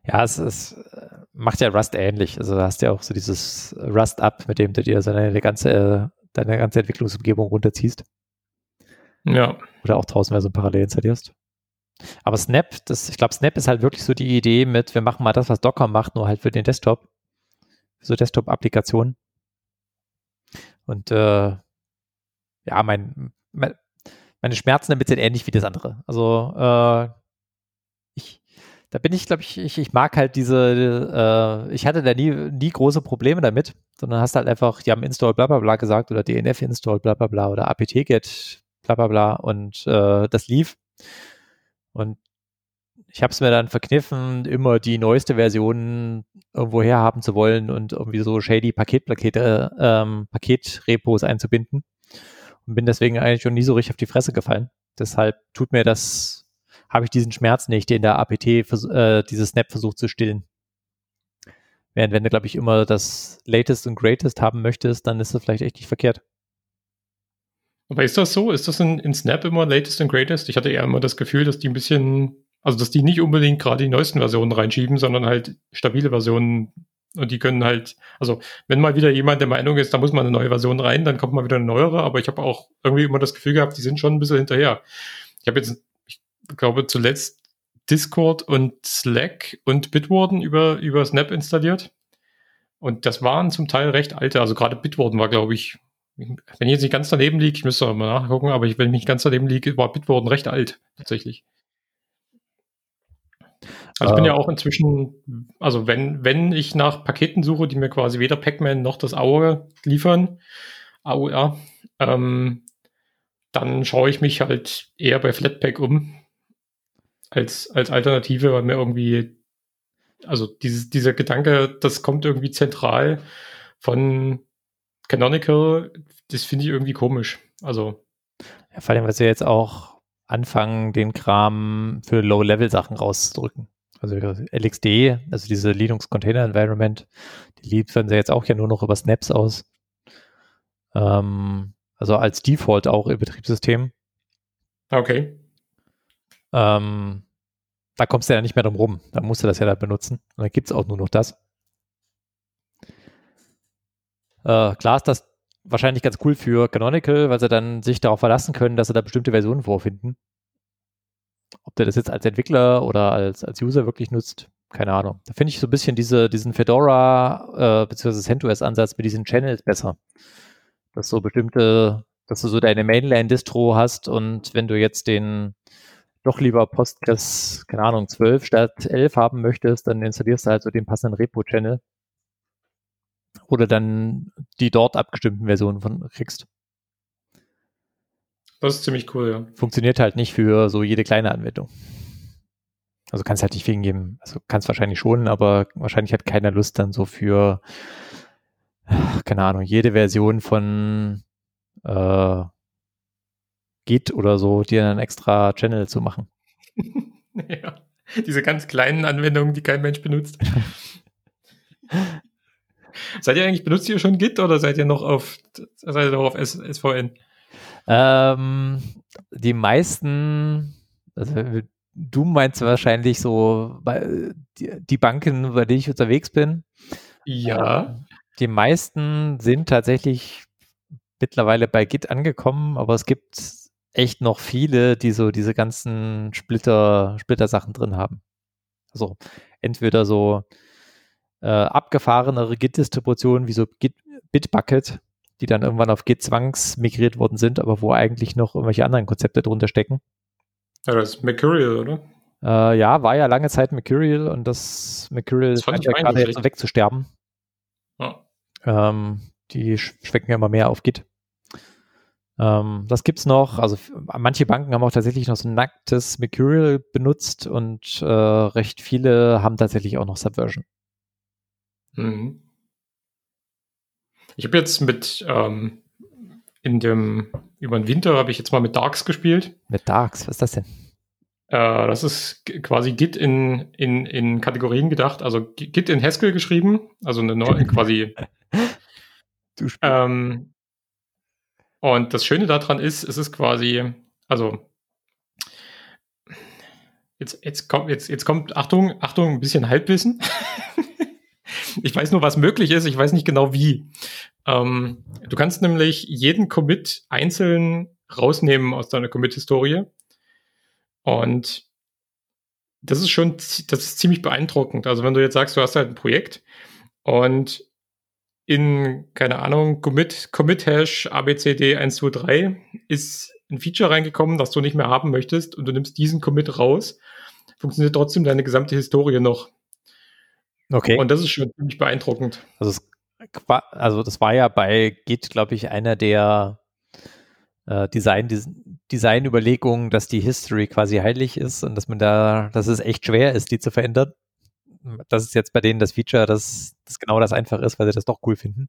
Ja, es, es macht ja Rust ähnlich. Also da hast du ja auch so dieses Rust-Up, mit dem du dir seine ganze, deine ganze Entwicklungsumgebung runterziehst. Ja. Oder auch tausendweise parallel installierst. Aber Snap, das, ich glaube, Snap ist halt wirklich so die Idee mit, wir machen mal das, was Docker macht, nur halt für den Desktop. Für so Desktop-Applikationen. Und äh, ja, mein, mein, meine Schmerzen damit sind ähnlich wie das andere. Also äh, ich, da bin ich, glaube ich, ich, ich mag halt diese, äh, ich hatte da nie, nie große Probleme damit, sondern hast halt einfach, die haben install bla bla bla gesagt oder DNF install bla bla bla oder apt-get bla bla bla und äh, das lief. Und ich habe es mir dann verkniffen, immer die neueste Version irgendwo herhaben zu wollen und irgendwie so shady Paketpakete, ähm, Paketrepos einzubinden. Und bin deswegen eigentlich schon nie so richtig auf die Fresse gefallen. Deshalb tut mir das, habe ich diesen Schmerz nicht, den der APT, äh, dieses Snap versucht zu stillen. Während wenn du, glaube ich, immer das Latest und Greatest haben möchtest, dann ist das vielleicht echt nicht verkehrt. Aber ist das so? Ist das in, in Snap immer Latest and Greatest? Ich hatte eher immer das Gefühl, dass die ein bisschen, also dass die nicht unbedingt gerade die neuesten Versionen reinschieben, sondern halt stabile Versionen und die können halt, also wenn mal wieder jemand der Meinung ist, da muss mal eine neue Version rein, dann kommt mal wieder eine neuere, aber ich habe auch irgendwie immer das Gefühl gehabt, die sind schon ein bisschen hinterher. Ich habe jetzt, ich glaube, zuletzt Discord und Slack und Bitwarden über, über Snap installiert. Und das waren zum Teil recht alte, also gerade Bitwarden war, glaube ich, wenn ich jetzt nicht ganz daneben liege, ich müsste mal nachgucken, aber ich, wenn ich nicht ganz daneben liege, war Bitwarden recht alt, tatsächlich. Also ich bin ja ähm. auch inzwischen, also wenn, wenn ich nach Paketen suche, die mir quasi weder Pac-Man noch das AOR liefern, AOR, ähm, dann schaue ich mich halt eher bei Flatpak um als, als Alternative, weil mir irgendwie, also dieses, dieser Gedanke, das kommt irgendwie zentral von Canonical, das finde ich irgendwie komisch. Also. Ja, vor allem, weil sie jetzt auch anfangen, den Kram für Low-Level-Sachen rauszudrücken. Also LXD, also diese Linux Container Environment, die liefern sie jetzt auch ja nur noch über Snaps aus. Ähm, also als Default auch im Betriebssystem. Okay. Ähm, da kommst du ja nicht mehr drum rum. Da musst du das ja da benutzen. Und dann gibt es auch nur noch das. Äh, klar ist das wahrscheinlich ganz cool für Canonical, weil sie dann sich darauf verlassen können, dass sie da bestimmte Versionen vorfinden. Ob der das jetzt als Entwickler oder als, als User wirklich nutzt, keine Ahnung. Da finde ich so ein bisschen diese, diesen Fedora äh, bzw. CentOS-Ansatz mit diesen Channels besser. Dass so bestimmte, dass du so deine Mainline-Distro hast und wenn du jetzt den doch lieber Postgres, keine Ahnung, 12 statt 11 haben möchtest, dann installierst du halt so den passenden Repo-Channel oder dann die dort abgestimmten Versionen von kriegst. Das ist ziemlich cool, ja. Funktioniert halt nicht für so jede kleine Anwendung. Also kannst halt nicht wegen jedem, also kannst wahrscheinlich schon, aber wahrscheinlich hat keiner Lust dann so für, keine Ahnung, jede Version von äh, Git oder so, dir einen extra Channel zu machen. [laughs] ja, diese ganz kleinen Anwendungen, die kein Mensch benutzt. [laughs] seid ihr eigentlich, benutzt ihr schon Git oder seid ihr noch auf, seid ihr noch auf SVN? Ähm, die meisten, also du meinst wahrscheinlich so die, die Banken, bei denen ich unterwegs bin. Ja. Die meisten sind tatsächlich mittlerweile bei Git angekommen, aber es gibt echt noch viele, die so diese ganzen Splitter, Splitter-Sachen drin haben. Also entweder so äh, abgefahrenere Git-Distributionen wie so Git, Bitbucket, die dann irgendwann auf Git zwangsmigriert worden sind, aber wo eigentlich noch irgendwelche anderen Konzepte drunter stecken. Ja, das ist Mercurial, oder? Äh, ja, war ja lange Zeit Mercurial und das Mercurial scheint ja gerade jetzt wegzusterben. Ja. Ähm, die schwecken ja immer mehr auf Git. Ähm, das gibt's noch. Also manche Banken haben auch tatsächlich noch so ein nacktes Mercurial benutzt und äh, recht viele haben tatsächlich auch noch Subversion. Mhm. Ich habe jetzt mit ähm, in dem über den Winter habe ich jetzt mal mit Darks gespielt. Mit Darks, was ist das denn? Äh, das ist quasi Git in, in, in Kategorien gedacht, also Git in Haskell geschrieben, also eine neue [laughs] quasi. ähm, und das Schöne daran ist, es ist quasi, also jetzt, jetzt kommt, jetzt, jetzt kommt, Achtung, Achtung, ein bisschen Halbwissen. [laughs] [laughs] ich weiß nur, was möglich ist, ich weiß nicht genau wie. Ähm, du kannst nämlich jeden Commit einzeln rausnehmen aus deiner Commit-Historie. Und das ist schon, das ist ziemlich beeindruckend. Also wenn du jetzt sagst, du hast halt ein Projekt und in, keine Ahnung, Commit, Commit Hash ABCD123 ist ein Feature reingekommen, das du nicht mehr haben möchtest und du nimmst diesen Commit raus, funktioniert trotzdem deine gesamte Historie noch. Okay. Und das ist schon ziemlich beeindruckend. Also, es, also das war ja bei Git, glaube ich, einer der äh, Design, Design-Überlegungen, dass die History quasi heilig ist und dass man da, dass es echt schwer ist, die zu verändern. Das ist jetzt bei denen das Feature, dass das genau das einfach ist, weil sie das doch cool finden.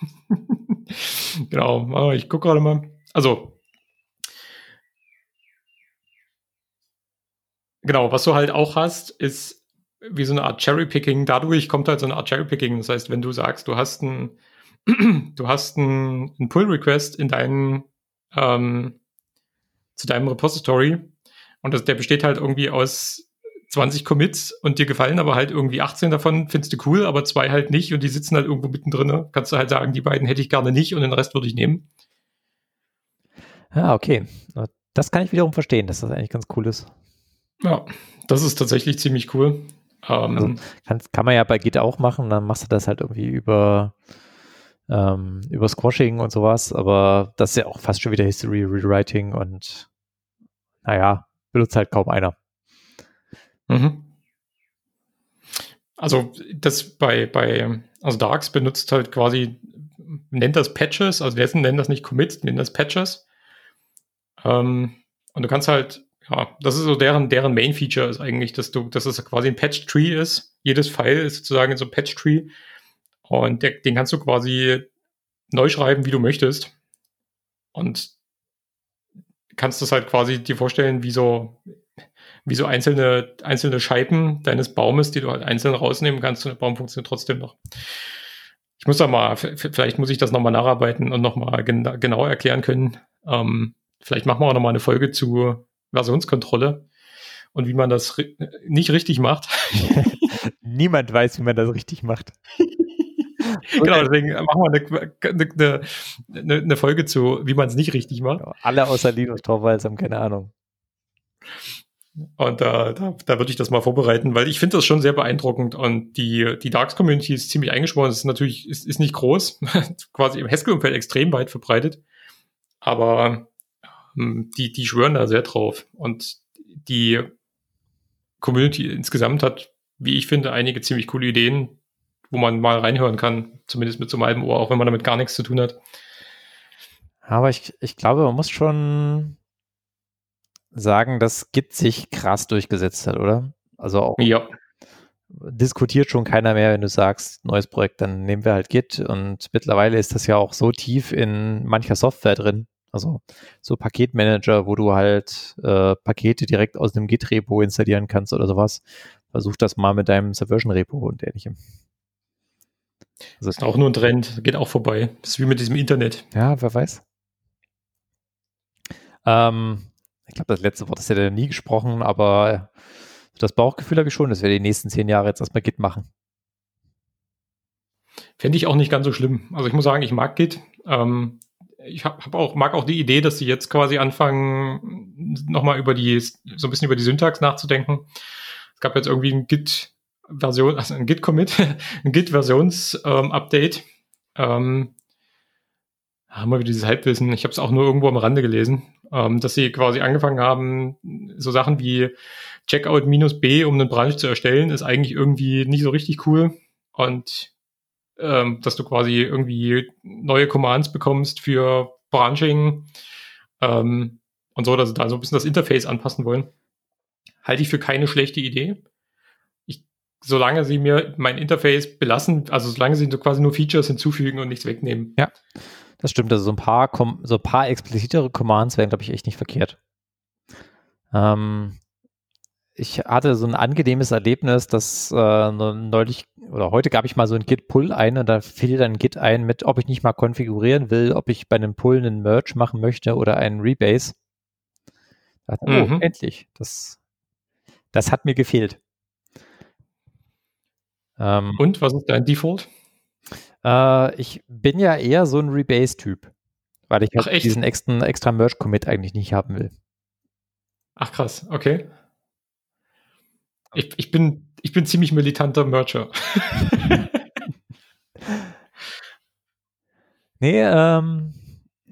[laughs] genau, ich gucke gerade mal. Also, genau, was du halt auch hast, ist wie so eine Art Cherry-Picking. Dadurch kommt halt so eine Art Cherry-Picking. Das heißt, wenn du sagst, du hast ein, [clears throat] du hast ein, ein Pull-Request in deinem, ähm, zu deinem Repository und das, der besteht halt irgendwie aus 20 Commits und dir gefallen aber halt irgendwie 18 davon, findest du cool, aber zwei halt nicht und die sitzen halt irgendwo mittendrin. Kannst du halt sagen, die beiden hätte ich gerne nicht und den Rest würde ich nehmen. Ja, ah, okay. Das kann ich wiederum verstehen, dass das eigentlich ganz cool ist. Ja, das ist tatsächlich ziemlich cool. Um, also kann, kann man ja bei Git auch machen, dann machst du das halt irgendwie über, ähm, über Squashing und sowas, aber das ist ja auch fast schon wieder History Rewriting und naja, benutzt halt kaum einer. Mhm. Also das bei, bei, also Darks benutzt halt quasi, nennt das Patches, also wir nennen das nicht Commits, nennen das Patches. Ähm, und du kannst halt ja, das ist so deren, deren Main-Feature ist eigentlich, dass du, dass es quasi ein Patch-Tree ist. Jedes File ist sozusagen so ein Patch-Tree. Und der, den kannst du quasi neu schreiben, wie du möchtest. Und kannst das halt quasi dir vorstellen, wie so, wie so einzelne, einzelne Scheiben deines Baumes, die du halt einzeln rausnehmen kannst und der Baum funktioniert trotzdem noch. Ich muss da mal, vielleicht muss ich das nochmal nacharbeiten und nochmal gen genau erklären können. Ähm, vielleicht machen wir auch nochmal eine Folge zu Versionskontrolle und wie man das ri nicht richtig macht. [laughs] Niemand weiß, wie man das richtig macht. [laughs] genau, deswegen machen wir eine, eine, eine, Folge zu, wie man es nicht richtig macht. Alle außer Linus Torvalds haben keine Ahnung. Und da, da, da würde ich das mal vorbereiten, weil ich finde das schon sehr beeindruckend und die, die Darks-Community ist ziemlich eingesprochen. Es ist natürlich, ist, ist nicht groß, [laughs] quasi im Haskell-Umfeld extrem weit verbreitet. Aber die, die schwören da sehr drauf. Und die Community insgesamt hat, wie ich finde, einige ziemlich coole Ideen, wo man mal reinhören kann, zumindest mit so einem halben Ohr, auch wenn man damit gar nichts zu tun hat. Aber ich, ich glaube, man muss schon sagen, dass Git sich krass durchgesetzt hat, oder? Also auch ja. diskutiert schon keiner mehr, wenn du sagst, neues Projekt, dann nehmen wir halt Git. Und mittlerweile ist das ja auch so tief in mancher Software drin, also so Paketmanager, wo du halt äh, Pakete direkt aus einem Git-Repo installieren kannst oder sowas. Versuch das mal mit deinem Subversion-Repo und ähnlichem. Das ist auch nur ein Trend, geht auch vorbei. Das ist wie mit diesem Internet. Ja, wer weiß. Ähm, ich glaube, das letzte Wort ist ja nie gesprochen, aber das Bauchgefühl habe ich schon, dass wir die nächsten zehn Jahre jetzt erstmal Git machen. Fände ich auch nicht ganz so schlimm. Also ich muss sagen, ich mag Git. Ähm, ich hab, hab auch, mag auch die Idee, dass sie jetzt quasi anfangen, nochmal über die, so ein bisschen über die Syntax nachzudenken. Es gab jetzt irgendwie ein Git-Version, also ein Git-Commit, [laughs] ein Git-Versions-Update. Ähm, haben wir wieder dieses Halbwissen. Ich habe es auch nur irgendwo am Rande gelesen, ähm, dass sie quasi angefangen haben, so Sachen wie Checkout minus B, um einen Branch zu erstellen, ist eigentlich irgendwie nicht so richtig cool. Und ähm, dass du quasi irgendwie neue Commands bekommst für Branching ähm, und so, dass sie da so ein bisschen das Interface anpassen wollen. Halte ich für keine schlechte Idee. Ich, solange sie mir mein Interface belassen, also solange sie quasi nur Features hinzufügen und nichts wegnehmen. Ja, das stimmt. Also so ein paar, so ein paar explizitere Commands wären, glaube ich, echt nicht verkehrt. Ähm, ich hatte so ein angenehmes Erlebnis, dass äh, neulich oder heute gab ich mal so ein Git-Pull ein und da fiel dann Git ein mit, ob ich nicht mal konfigurieren will, ob ich bei einem Pull einen Merge machen möchte oder einen Rebase. Dachte, oh, mhm. Oh, endlich. Das, das hat mir gefehlt. Ähm, und was ist dein Default? Äh, ich bin ja eher so ein Rebase-Typ, weil ich halt diesen extra, extra Merge-Commit eigentlich nicht haben will. Ach krass, okay. Ich, ich, bin, ich bin ziemlich militanter Mercher. [laughs] nee, ähm,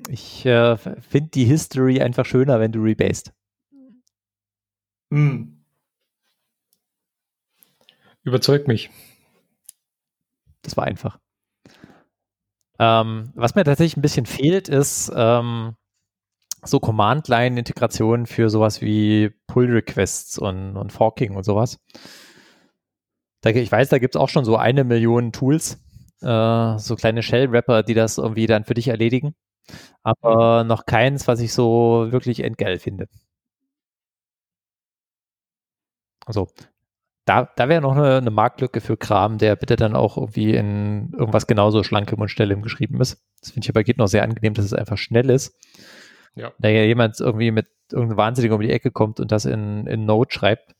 ich äh, finde die History einfach schöner, wenn du rebased. Mm. Überzeugt mich. Das war einfach. Ähm, was mir tatsächlich ein bisschen fehlt, ist ähm, so Command-Line-Integration für sowas wie Pull-Requests und, und Forking und sowas. Da, ich weiß, da gibt es auch schon so eine Million Tools, äh, so kleine Shell-Wrapper, die das irgendwie dann für dich erledigen. Aber noch keins, was ich so wirklich entgeil finde. Also, da, da wäre noch eine, eine, Marktlücke für Kram, der bitte dann auch irgendwie in irgendwas genauso schlankem und schnellem geschrieben ist. Das finde ich aber geht noch sehr angenehm, dass es einfach schnell ist. Ja. Da ja jemand irgendwie mit irgendeinem Wahnsinnigen um die Ecke kommt und das in, in Node schreibt.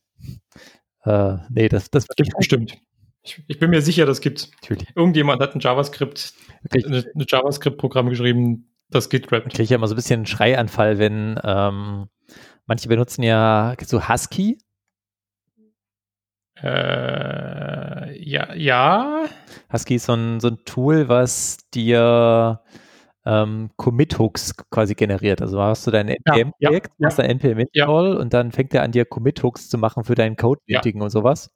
Äh, nee, das, das gibt bestimmt. Ich, ich, bin mir sicher, das gibt. Natürlich. Irgendjemand hat ein JavaScript, okay. eine, eine JavaScript-Programm geschrieben, das Git rappt. Ich kriege ja immer so ein bisschen einen Schreianfall, wenn ähm, manche benutzen ja so Husky äh, ja, ja. Husky ist so ein, so ein Tool, was dir ähm, Commit-Hooks quasi generiert. Also hast du dein NPM-Projekt, ja, ja, machst dein NPM-Install und dann fängt er an dir Commit-Hooks zu machen für deinen Code-Meeting und sowas.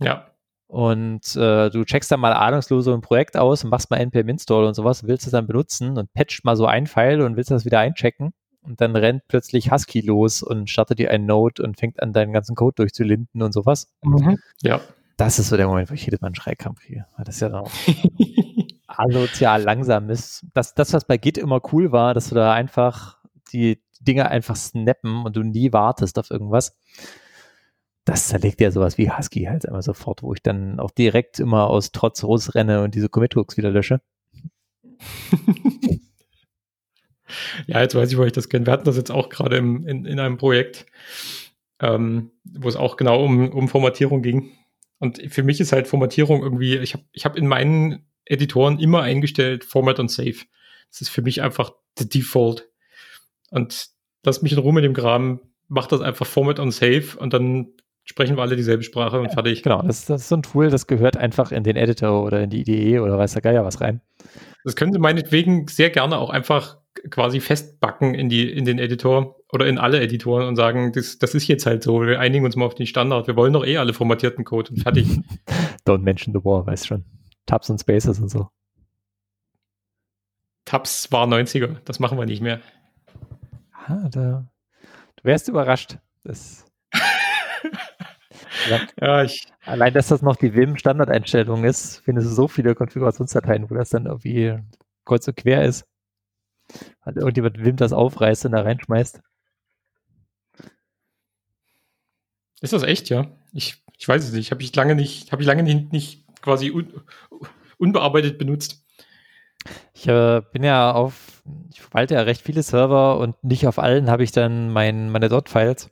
Ja. Und äh, du checkst dann mal ahnungslos so ein Projekt aus und machst mal NPM-Install und sowas, willst es dann benutzen und patcht mal so ein File und willst das wieder einchecken und dann rennt plötzlich Husky los und startet dir einen Node und fängt an, deinen ganzen Code durchzulinden und sowas. Mhm. Ja. Das ist so der Moment, wo ich jedes Mal einen Schreikampf kriege. Das ist ja dann auch [laughs] asozial langsam ist. Das, das, was bei Git immer cool war, dass du da einfach die Dinge einfach snappen und du nie wartest auf irgendwas. Das zerlegt ja sowas wie Husky halt immer sofort, wo ich dann auch direkt immer aus Trotz renne und diese Commit-Hooks wieder lösche. [laughs] Ja, jetzt weiß ich, wo ich das kenne. Wir hatten das jetzt auch gerade in, in einem Projekt, ähm, wo es auch genau um, um Formatierung ging. Und für mich ist halt Formatierung irgendwie, ich habe ich hab in meinen Editoren immer eingestellt Format und Save. Das ist für mich einfach der Default. Und lass mich in Ruhe mit dem Kram, mach das einfach Format und Save und dann sprechen wir alle dieselbe Sprache und fertig. Genau, das, das, ist so ein Tool, das gehört einfach in den Editor oder in die IDE oder weiß der Geier was rein. Das können Sie meinetwegen sehr gerne auch einfach quasi festbacken in die, in den Editor oder in alle Editoren und sagen, das, das ist jetzt halt so, wir einigen uns mal auf den Standard. Wir wollen doch eh alle formatierten Code und fertig. [laughs] Don't mention the war, weißt schon. Tabs und Spaces und so. Tabs war 90er, das machen wir nicht mehr. Ah, da, du wärst überrascht. Das, [laughs] ja, ich, allein, dass das noch die Vim-Standardeinstellung ist, findest du so viele Konfigurationsdateien, wo das dann irgendwie kreuz und quer ist. Weil irgendjemand Wim das aufreißt und da reinschmeißt. Ist das echt, ja? Ich, ich weiß es nicht. Habe ich lange nicht, habe ich lange nicht, nicht quasi un, unbearbeitet benutzt. Ich äh, bin ja auf, ich verwalte ja recht viele Server und nicht auf allen habe ich dann mein, meine Dot-Files.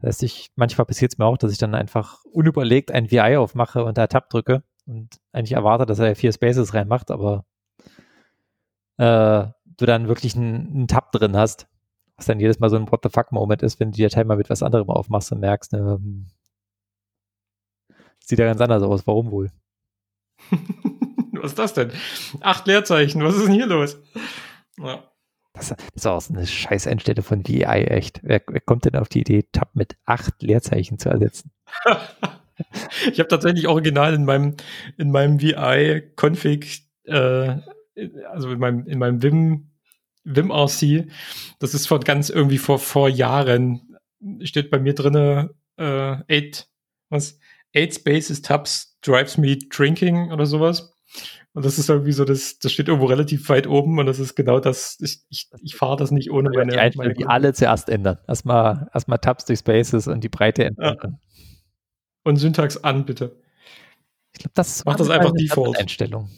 Das heißt, ich, manchmal passiert es mir auch, dass ich dann einfach unüberlegt ein VI aufmache und da Tab drücke und eigentlich erwartet, dass er vier Spaces reinmacht, aber äh, du dann wirklich einen, einen Tab drin hast, was dann jedes Mal so ein What the fuck Moment ist, wenn du die Datei mal mit was anderem aufmachst und merkst, ne, hm, sieht ja ganz anders aus. Warum wohl? [laughs] was ist das denn? Acht Leerzeichen, was ist denn hier los? Ja. Das, das ist auch so eine scheiß Einstelle von VI, echt. Wer, wer, kommt denn auf die Idee, Tab mit acht Leerzeichen zu ersetzen? [laughs] ich habe tatsächlich original in meinem, in meinem VI-Config, äh, also in meinem, in meinem Vim, Vim-RC, das ist von ganz irgendwie vor, vor Jahren, steht bei mir drinne, äh, eight, was? Eight Spaces Tabs drives me drinking oder sowas. Und das ist irgendwie so, das, das steht irgendwo relativ weit oben und das ist genau das, ich, ich, ich fahre das nicht ohne meine. Die Einstellung, die alle zuerst ändern. Erstmal, erstmal Tabs durch Spaces und die Breite ändern. Ja. Und Syntax an, bitte. Ich glaube, das macht das einfach Default. Einstellung.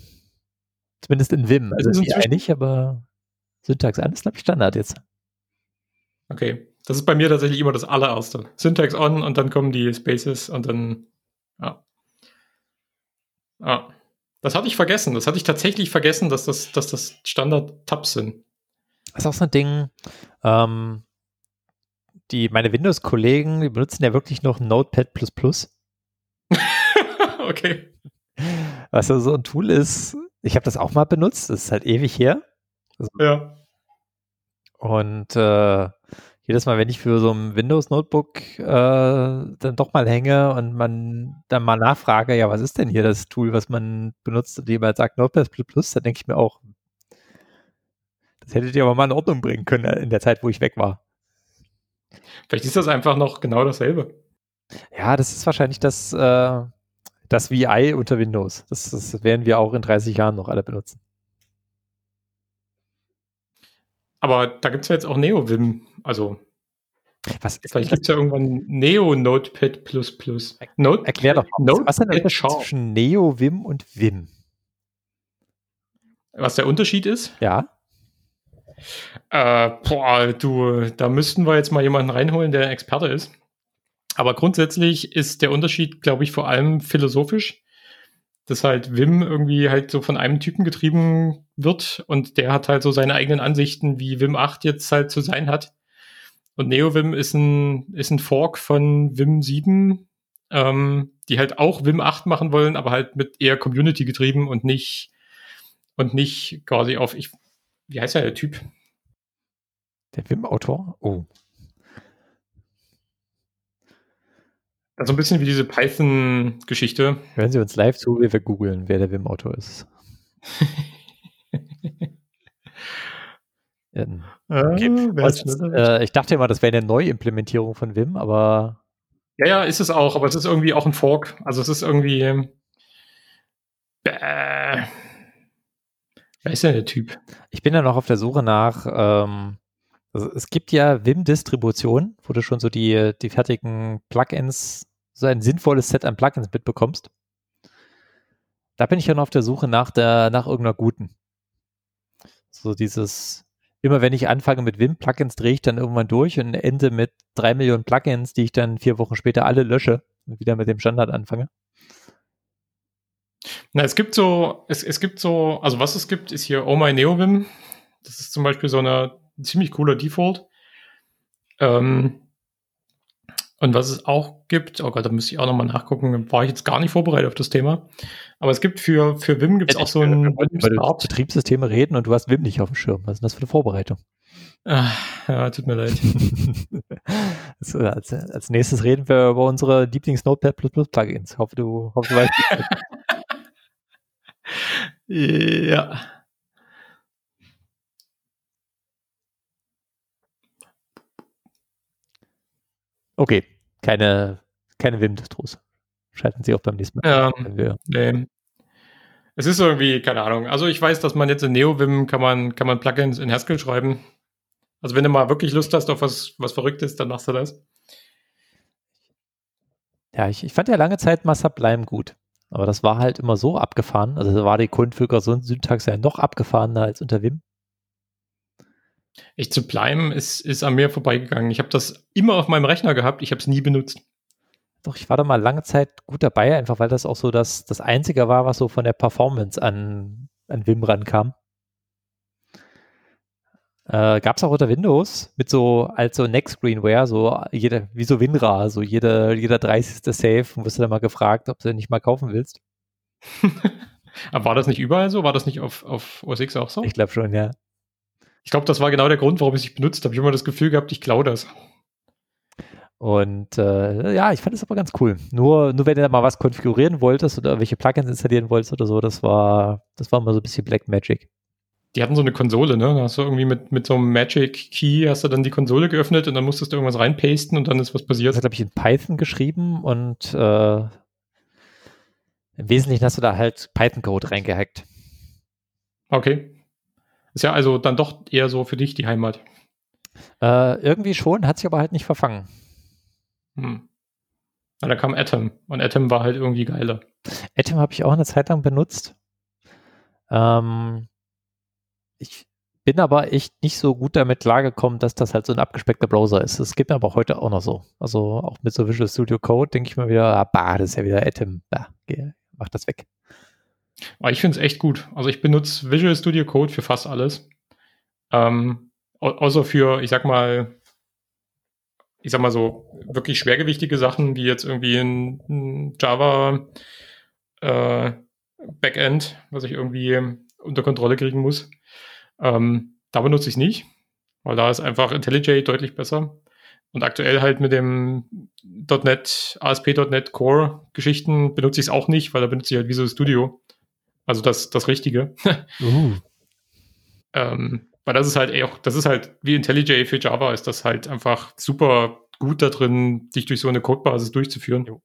Zumindest in Vim. Also ist VI nicht, aber Syntax an ist, glaube ich, Standard jetzt. Okay. Das ist bei mir tatsächlich immer das allererste. Syntax on und dann kommen die Spaces und dann, ja. Ah. Das hatte ich vergessen. Das hatte ich tatsächlich vergessen, dass das, dass das Standard-Tabs sind. Das ist auch so ein Ding, ähm, die, meine Windows-Kollegen, die benutzen ja wirklich noch Notepad++. [laughs] okay. Was also so ein Tool ist, ich habe das auch mal benutzt, das ist halt ewig her. Also, ja. Und äh, jedes Mal, wenn ich für so ein Windows-Notebook äh, dann doch mal hänge und man dann mal nachfrage, ja, was ist denn hier das Tool, was man benutzt und jemand sagt Notepad++, dann denke ich mir auch, das hättet ihr aber mal in Ordnung bringen können in der Zeit, wo ich weg war. Vielleicht ist das einfach noch genau dasselbe. Ja, das ist wahrscheinlich das, äh, das VI unter Windows. Das, das werden wir auch in 30 Jahren noch alle benutzen. Aber da gibt es ja jetzt auch NeoVim. Also, was, vielleicht gibt es ja irgendwann Neo Notepad. Note Erklär doch mal, Notepad was ist der Unterschied zwischen NeoVim und Vim? Was der Unterschied ist? Ja. Äh, boah, du, da müssten wir jetzt mal jemanden reinholen, der Experte ist. Aber grundsätzlich ist der Unterschied, glaube ich, vor allem philosophisch, dass halt Wim irgendwie halt so von einem Typen getrieben wird und der hat halt so seine eigenen Ansichten, wie Wim 8 jetzt halt zu sein hat. Und NeoVim ist ein, ist ein Fork von Wim 7, ähm, die halt auch Wim 8 machen wollen, aber halt mit eher Community getrieben und nicht, und nicht quasi auf, ich, wie heißt ja der Typ? Der Wim-Autor? Oh. Also ein bisschen wie diese Python-Geschichte. Hören Sie uns live zu, wie wir googeln, wer der Wim-Autor ist. [laughs] okay. Was, äh, ich dachte immer, das wäre eine Neuimplementierung von Wim, aber. Ja, ja, ist es auch, aber es ist irgendwie auch ein Fork. Also es ist irgendwie. Äh, wer ist denn der Typ? Ich bin ja noch auf der Suche nach ähm, also es gibt ja Vim-Distributionen, wo du schon so die, die fertigen Plugins, so ein sinnvolles Set an Plugins mitbekommst. Da bin ich ja noch auf der Suche nach der, nach irgendeiner guten. So dieses, immer wenn ich anfange mit Vim-Plugins, drehe ich dann irgendwann durch und ende mit drei Millionen Plugins, die ich dann vier Wochen später alle lösche und wieder mit dem Standard anfange. Na, es gibt so, es, es gibt so, also was es gibt, ist hier Oh My NeoVim. Das ist zum Beispiel so eine ein ziemlich cooler Default. Ähm, und was es auch gibt, oh Gott, da müsste ich auch nochmal nachgucken, war ich jetzt gar nicht vorbereitet auf das Thema. Aber es gibt für, für Wim gibt es auch so ein über Betriebssysteme reden und du hast Wim nicht auf dem Schirm. Was ist denn das für eine Vorbereitung? Ach, ja, tut mir leid. [laughs] so, als, als, nächstes reden wir über unsere Lieblings-Notepad Plugins. Hoffe, du, hoffe, du weißt. [laughs] ja. Okay, keine, keine Wim-Distros. Schalten Sie auch beim nächsten Mal. Ja, nee. Es ist irgendwie, keine Ahnung. Also ich weiß, dass man jetzt in NeoVim kann man, kann man Plugins in Haskell schreiben. Also wenn du mal wirklich Lust hast auf was, was Verrücktes, dann machst du das. Ja, ich, ich fand ja lange Zeit mal Sublime gut. Aber das war halt immer so abgefahren. Also da war die Konfiguration-Syntax ja noch abgefahrener als unter Wim. Echt zu bleiben ist, ist an mir vorbeigegangen. Ich habe das immer auf meinem Rechner gehabt, ich habe es nie benutzt. Doch, ich war da mal lange Zeit gut dabei, einfach weil das auch so das, das Einzige war, was so von der Performance an, an Vim rankam. Äh, Gab es auch unter Windows mit so als so Next Screenware, so jeder, wie so WinRAR, so jeder, jeder 30. Save und wirst du dann mal gefragt, ob du den nicht mal kaufen willst. [laughs] Aber war das nicht überall so? War das nicht auf, auf OS X auch so? Ich glaube schon, ja. Ich glaube, das war genau der Grund, warum ich es nicht benutzt habe. Ich habe immer das Gefühl gehabt, ich klaue das. Und äh, ja, ich fand es aber ganz cool. Nur, nur wenn du da mal was konfigurieren wolltest oder welche Plugins installieren wolltest oder so, das war, das war mal so ein bisschen Black Magic die hatten so eine Konsole, ne? Da hast du irgendwie mit, mit so einem Magic Key hast du dann die Konsole geöffnet und dann musstest du irgendwas reinpasten und dann ist was passiert. Das hat, glaube ich, in Python geschrieben und äh, im Wesentlichen hast du da halt Python-Code reingehackt. Okay. Ist ja also dann doch eher so für dich die Heimat. Äh, irgendwie schon, hat sich aber halt nicht verfangen. Hm. Ja, da kam Atom und Atom war halt irgendwie geiler. Atom habe ich auch eine Zeit lang benutzt. Ähm, ich bin aber echt nicht so gut damit klargekommen, dass das halt so ein abgespeckter Browser ist. Das geht mir aber heute auch noch so. Also auch mit so Visual Studio Code denke ich mir wieder, ah, bah, das ist ja wieder Atom. Bah, geh, mach das weg. Aber ich finde es echt gut. Also ich benutze Visual Studio Code für fast alles. Ähm, außer für, ich sag mal, ich sag mal so, wirklich schwergewichtige Sachen, wie jetzt irgendwie ein, ein Java äh, Backend, was ich irgendwie unter Kontrolle kriegen muss. Ähm, da benutze ich es nicht, weil da ist einfach IntelliJ deutlich besser. Und aktuell halt mit dem .NET, ASP.NET Core Geschichten benutze ich es auch nicht, weil da benutze ich halt Visual Studio. Also das, das Richtige. [laughs] uh. ähm, weil das ist halt auch, das ist halt wie IntelliJ für Java ist das halt einfach super gut da drin, dich durch so eine Codebasis durchzuführen. Jo.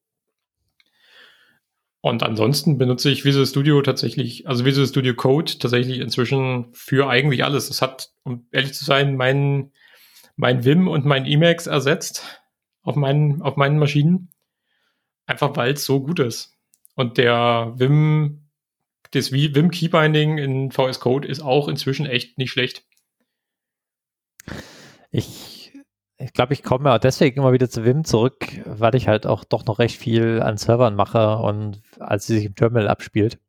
Und ansonsten benutze ich Visual Studio tatsächlich, also Visual Studio Code tatsächlich inzwischen für eigentlich alles. Es hat, um ehrlich zu sein, mein, mein Vim und mein Emacs ersetzt auf meinen, auf meinen Maschinen. Einfach weil es so gut ist. Und der Vim, das Vim Keybinding in VS Code ist auch inzwischen echt nicht schlecht. Ich ich glaube, ich komme ja deswegen immer wieder zu Vim zurück, weil ich halt auch doch noch recht viel an Servern mache und als sie sich im Terminal abspielt.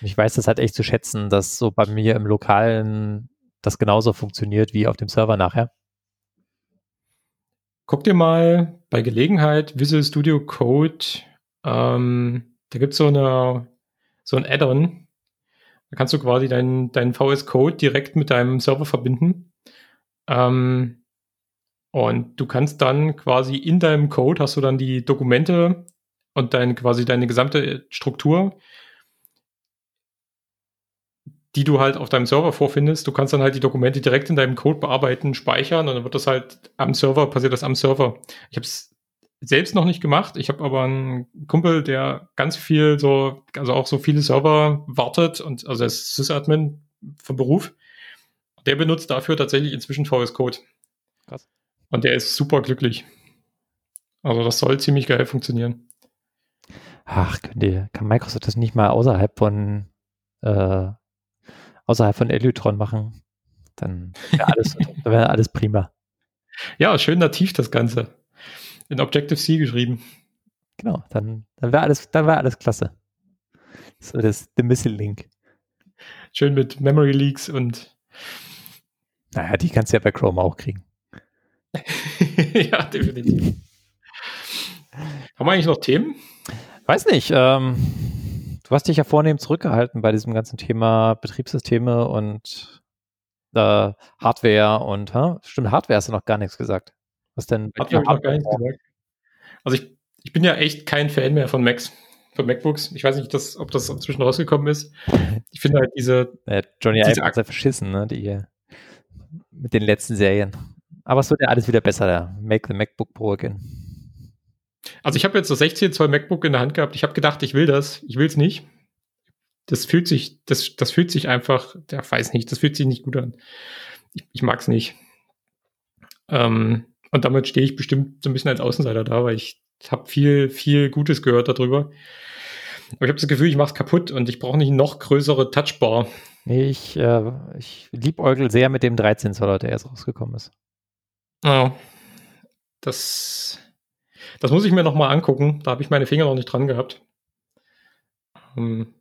Ich weiß das halt echt zu schätzen, dass so bei mir im Lokalen das genauso funktioniert wie auf dem Server nachher. Guck dir mal bei Gelegenheit Visual Studio Code, ähm, da gibt es so, eine, so ein Add-on. Da kannst du quasi deinen dein VS Code direkt mit deinem Server verbinden. Ähm, und du kannst dann quasi in deinem Code hast du dann die Dokumente und dein, quasi deine gesamte Struktur, die du halt auf deinem Server vorfindest. Du kannst dann halt die Dokumente direkt in deinem Code bearbeiten, speichern und dann wird das halt am Server, passiert das am Server. Ich habe es selbst noch nicht gemacht. Ich habe aber einen Kumpel, der ganz viel so, also auch so viele Server wartet und also er ist Sysadmin vom Beruf. Der benutzt dafür tatsächlich inzwischen VS Code. Krass. Und der ist super glücklich. Also das soll ziemlich geil funktionieren. Ach, kann Microsoft das nicht mal außerhalb von äh, außerhalb von Elytron machen? Dann wäre alles, [laughs] wär alles prima. Ja, schön nativ das Ganze. In Objective-C geschrieben. Genau, dann, dann wäre alles, dann wäre alles klasse. So das The Missile Link. Schön mit Memory Leaks und. Naja, die kannst du ja bei Chrome auch kriegen. [laughs] ja, definitiv. Haben wir eigentlich noch Themen? Weiß nicht. Ähm, du hast dich ja vornehm zurückgehalten bei diesem ganzen Thema Betriebssysteme und äh, Hardware und, huh? stimmt, Hardware hast du noch gar nichts gesagt. Was denn? Habe ich noch gar nichts gesagt. Also ich, ich bin ja echt kein Fan mehr von Macs, von MacBooks. Ich weiß nicht, dass, ob das inzwischen rausgekommen ist. [laughs] Ich finde halt diese. Ja, Johnny Ive hat ja verschissen, ne? Die, mit den letzten Serien. Aber es wird ja alles wieder besser, da. Make the MacBook Pro again. Also ich habe jetzt das 16 Zoll MacBook in der Hand gehabt. Ich habe gedacht, ich will das. Ich will es nicht. Das fühlt sich, das, das fühlt sich einfach, der weiß nicht, das fühlt sich nicht gut an. Ich, ich mag es nicht. Ähm, und damit stehe ich bestimmt so ein bisschen als Außenseiter da, weil ich habe viel, viel Gutes gehört darüber. Aber ich habe das Gefühl, ich mache es kaputt und ich brauche nicht noch größere Touchbar. Ich, äh, ich liebäugel sehr mit dem 13 Zoller, der erst rausgekommen ist. Oh, das. Das muss ich mir nochmal angucken. Da habe ich meine Finger noch nicht dran gehabt. Ähm,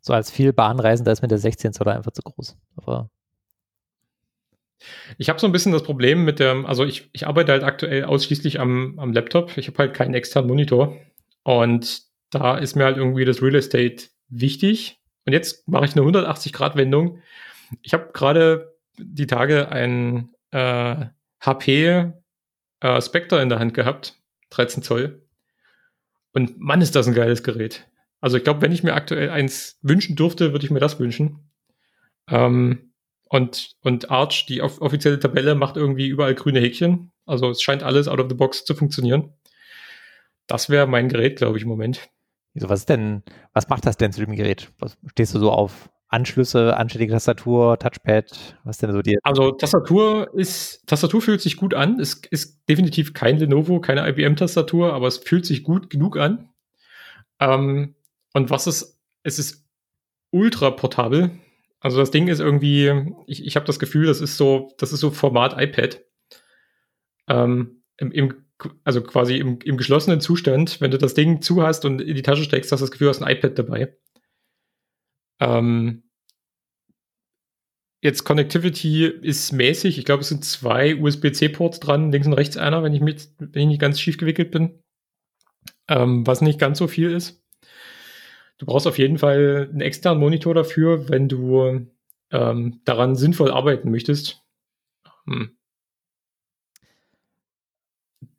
so als viel Bahnreisender ist mir der 16 Zoller einfach zu groß. Aber ich habe so ein bisschen das Problem mit dem, also ich, ich arbeite halt aktuell ausschließlich am, am Laptop. Ich habe halt keinen externen Monitor. Und da ist mir halt irgendwie das Real Estate wichtig. Und jetzt mache ich eine 180-Grad-Wendung. Ich habe gerade die Tage ein äh, HP äh, Spectre in der Hand gehabt, 13 Zoll. Und Mann, ist das ein geiles Gerät. Also ich glaube, wenn ich mir aktuell eins wünschen durfte, würde ich mir das wünschen. Ähm, und, und Arch, die off offizielle Tabelle, macht irgendwie überall grüne Häkchen. Also es scheint alles out of the box zu funktionieren. Das wäre mein Gerät, glaube ich, im Moment. Wieso, was ist denn, was macht das denn zu dem Gerät? Was, stehst du so auf Anschlüsse, anständige Tastatur, Touchpad? Was denn so die? Also Tastatur ist, Tastatur fühlt sich gut an. Es ist definitiv kein Lenovo, keine IBM-Tastatur, aber es fühlt sich gut genug an. Ähm, und was ist, es ist ultra portabel. Also das Ding ist irgendwie, ich, ich habe das Gefühl, das ist so, das ist so Format iPad. Ähm, im, im, also quasi im, im geschlossenen Zustand, wenn du das Ding zu hast und in die Tasche steckst, hast du das Gefühl, du hast ein iPad dabei. Ähm, jetzt Connectivity ist mäßig. Ich glaube, es sind zwei USB-C-Ports dran, links und rechts einer, wenn ich, mit, wenn ich nicht ganz schief gewickelt bin. Ähm, was nicht ganz so viel ist. Du brauchst auf jeden Fall einen externen Monitor dafür, wenn du ähm, daran sinnvoll arbeiten möchtest. Hm.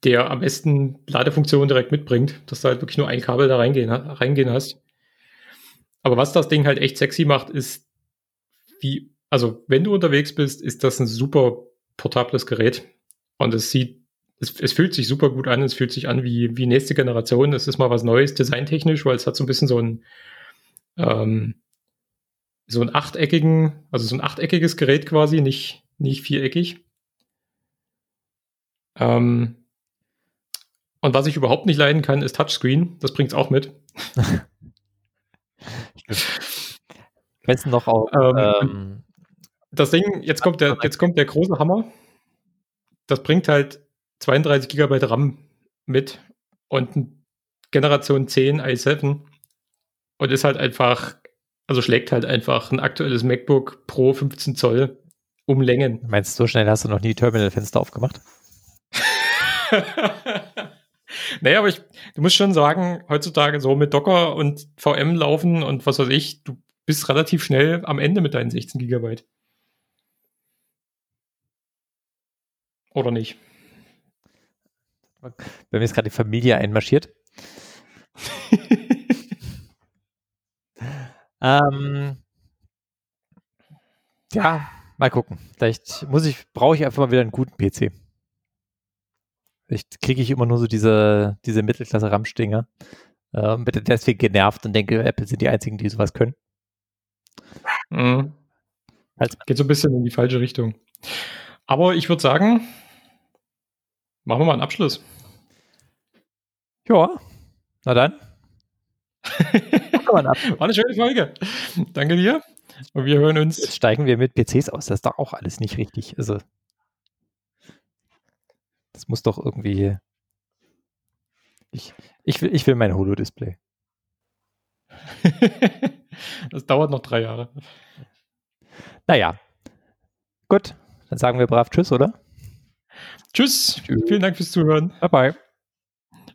Der am besten Ladefunktion direkt mitbringt, dass du halt wirklich nur ein Kabel da reingehen, reingehen hast. Aber was das Ding halt echt sexy macht, ist, wie, also wenn du unterwegs bist, ist das ein super portables Gerät. Und es sieht, es, es fühlt sich super gut an, es fühlt sich an wie, wie nächste Generation. Es ist mal was Neues, designtechnisch, weil es hat so ein bisschen so ein, ähm, so ein achteckigen, also so ein achteckiges Gerät quasi, nicht, nicht viereckig. Ähm, und was ich überhaupt nicht leiden kann, ist Touchscreen. Das bringt es auch mit. [laughs] Kennst du noch auch? Ähm, ähm, das Ding, jetzt kommt der, jetzt kommt der große Hammer. Das bringt halt 32 GB RAM mit und Generation 10 i7 und ist halt einfach, also schlägt halt einfach ein aktuelles MacBook Pro 15 Zoll um Längen. Meinst du, so schnell hast du noch nie Terminalfenster aufgemacht? [laughs] naja, aber ich, du musst schon sagen, heutzutage so mit Docker und VM laufen und was weiß ich, du bist relativ schnell am Ende mit deinen 16 Gigabyte. Oder nicht? Bei mir ist gerade die Familie einmarschiert. [laughs] ähm, ja, mal gucken. Vielleicht muss ich, brauche ich einfach mal wieder einen guten PC. Vielleicht kriege ich immer nur so diese, diese Mittelklasse-Ramstinger. Äh, bin deswegen genervt und denke, Apple sind die einzigen, die sowas können. Mhm. Geht so ein bisschen in die falsche Richtung. Aber ich würde sagen, machen wir mal einen Abschluss. Ja, na dann. War eine schöne Folge. Danke dir. Und wir hören uns. Jetzt steigen wir mit PCs aus. Das ist doch auch alles nicht richtig. Also, das muss doch irgendwie. Ich, ich, will, ich will mein Holo-Display. [laughs] das dauert noch drei Jahre. Naja. Gut. Dann sagen wir brav Tschüss, oder? Tschüss. Tschüss. Vielen Dank fürs Zuhören. Bye bye.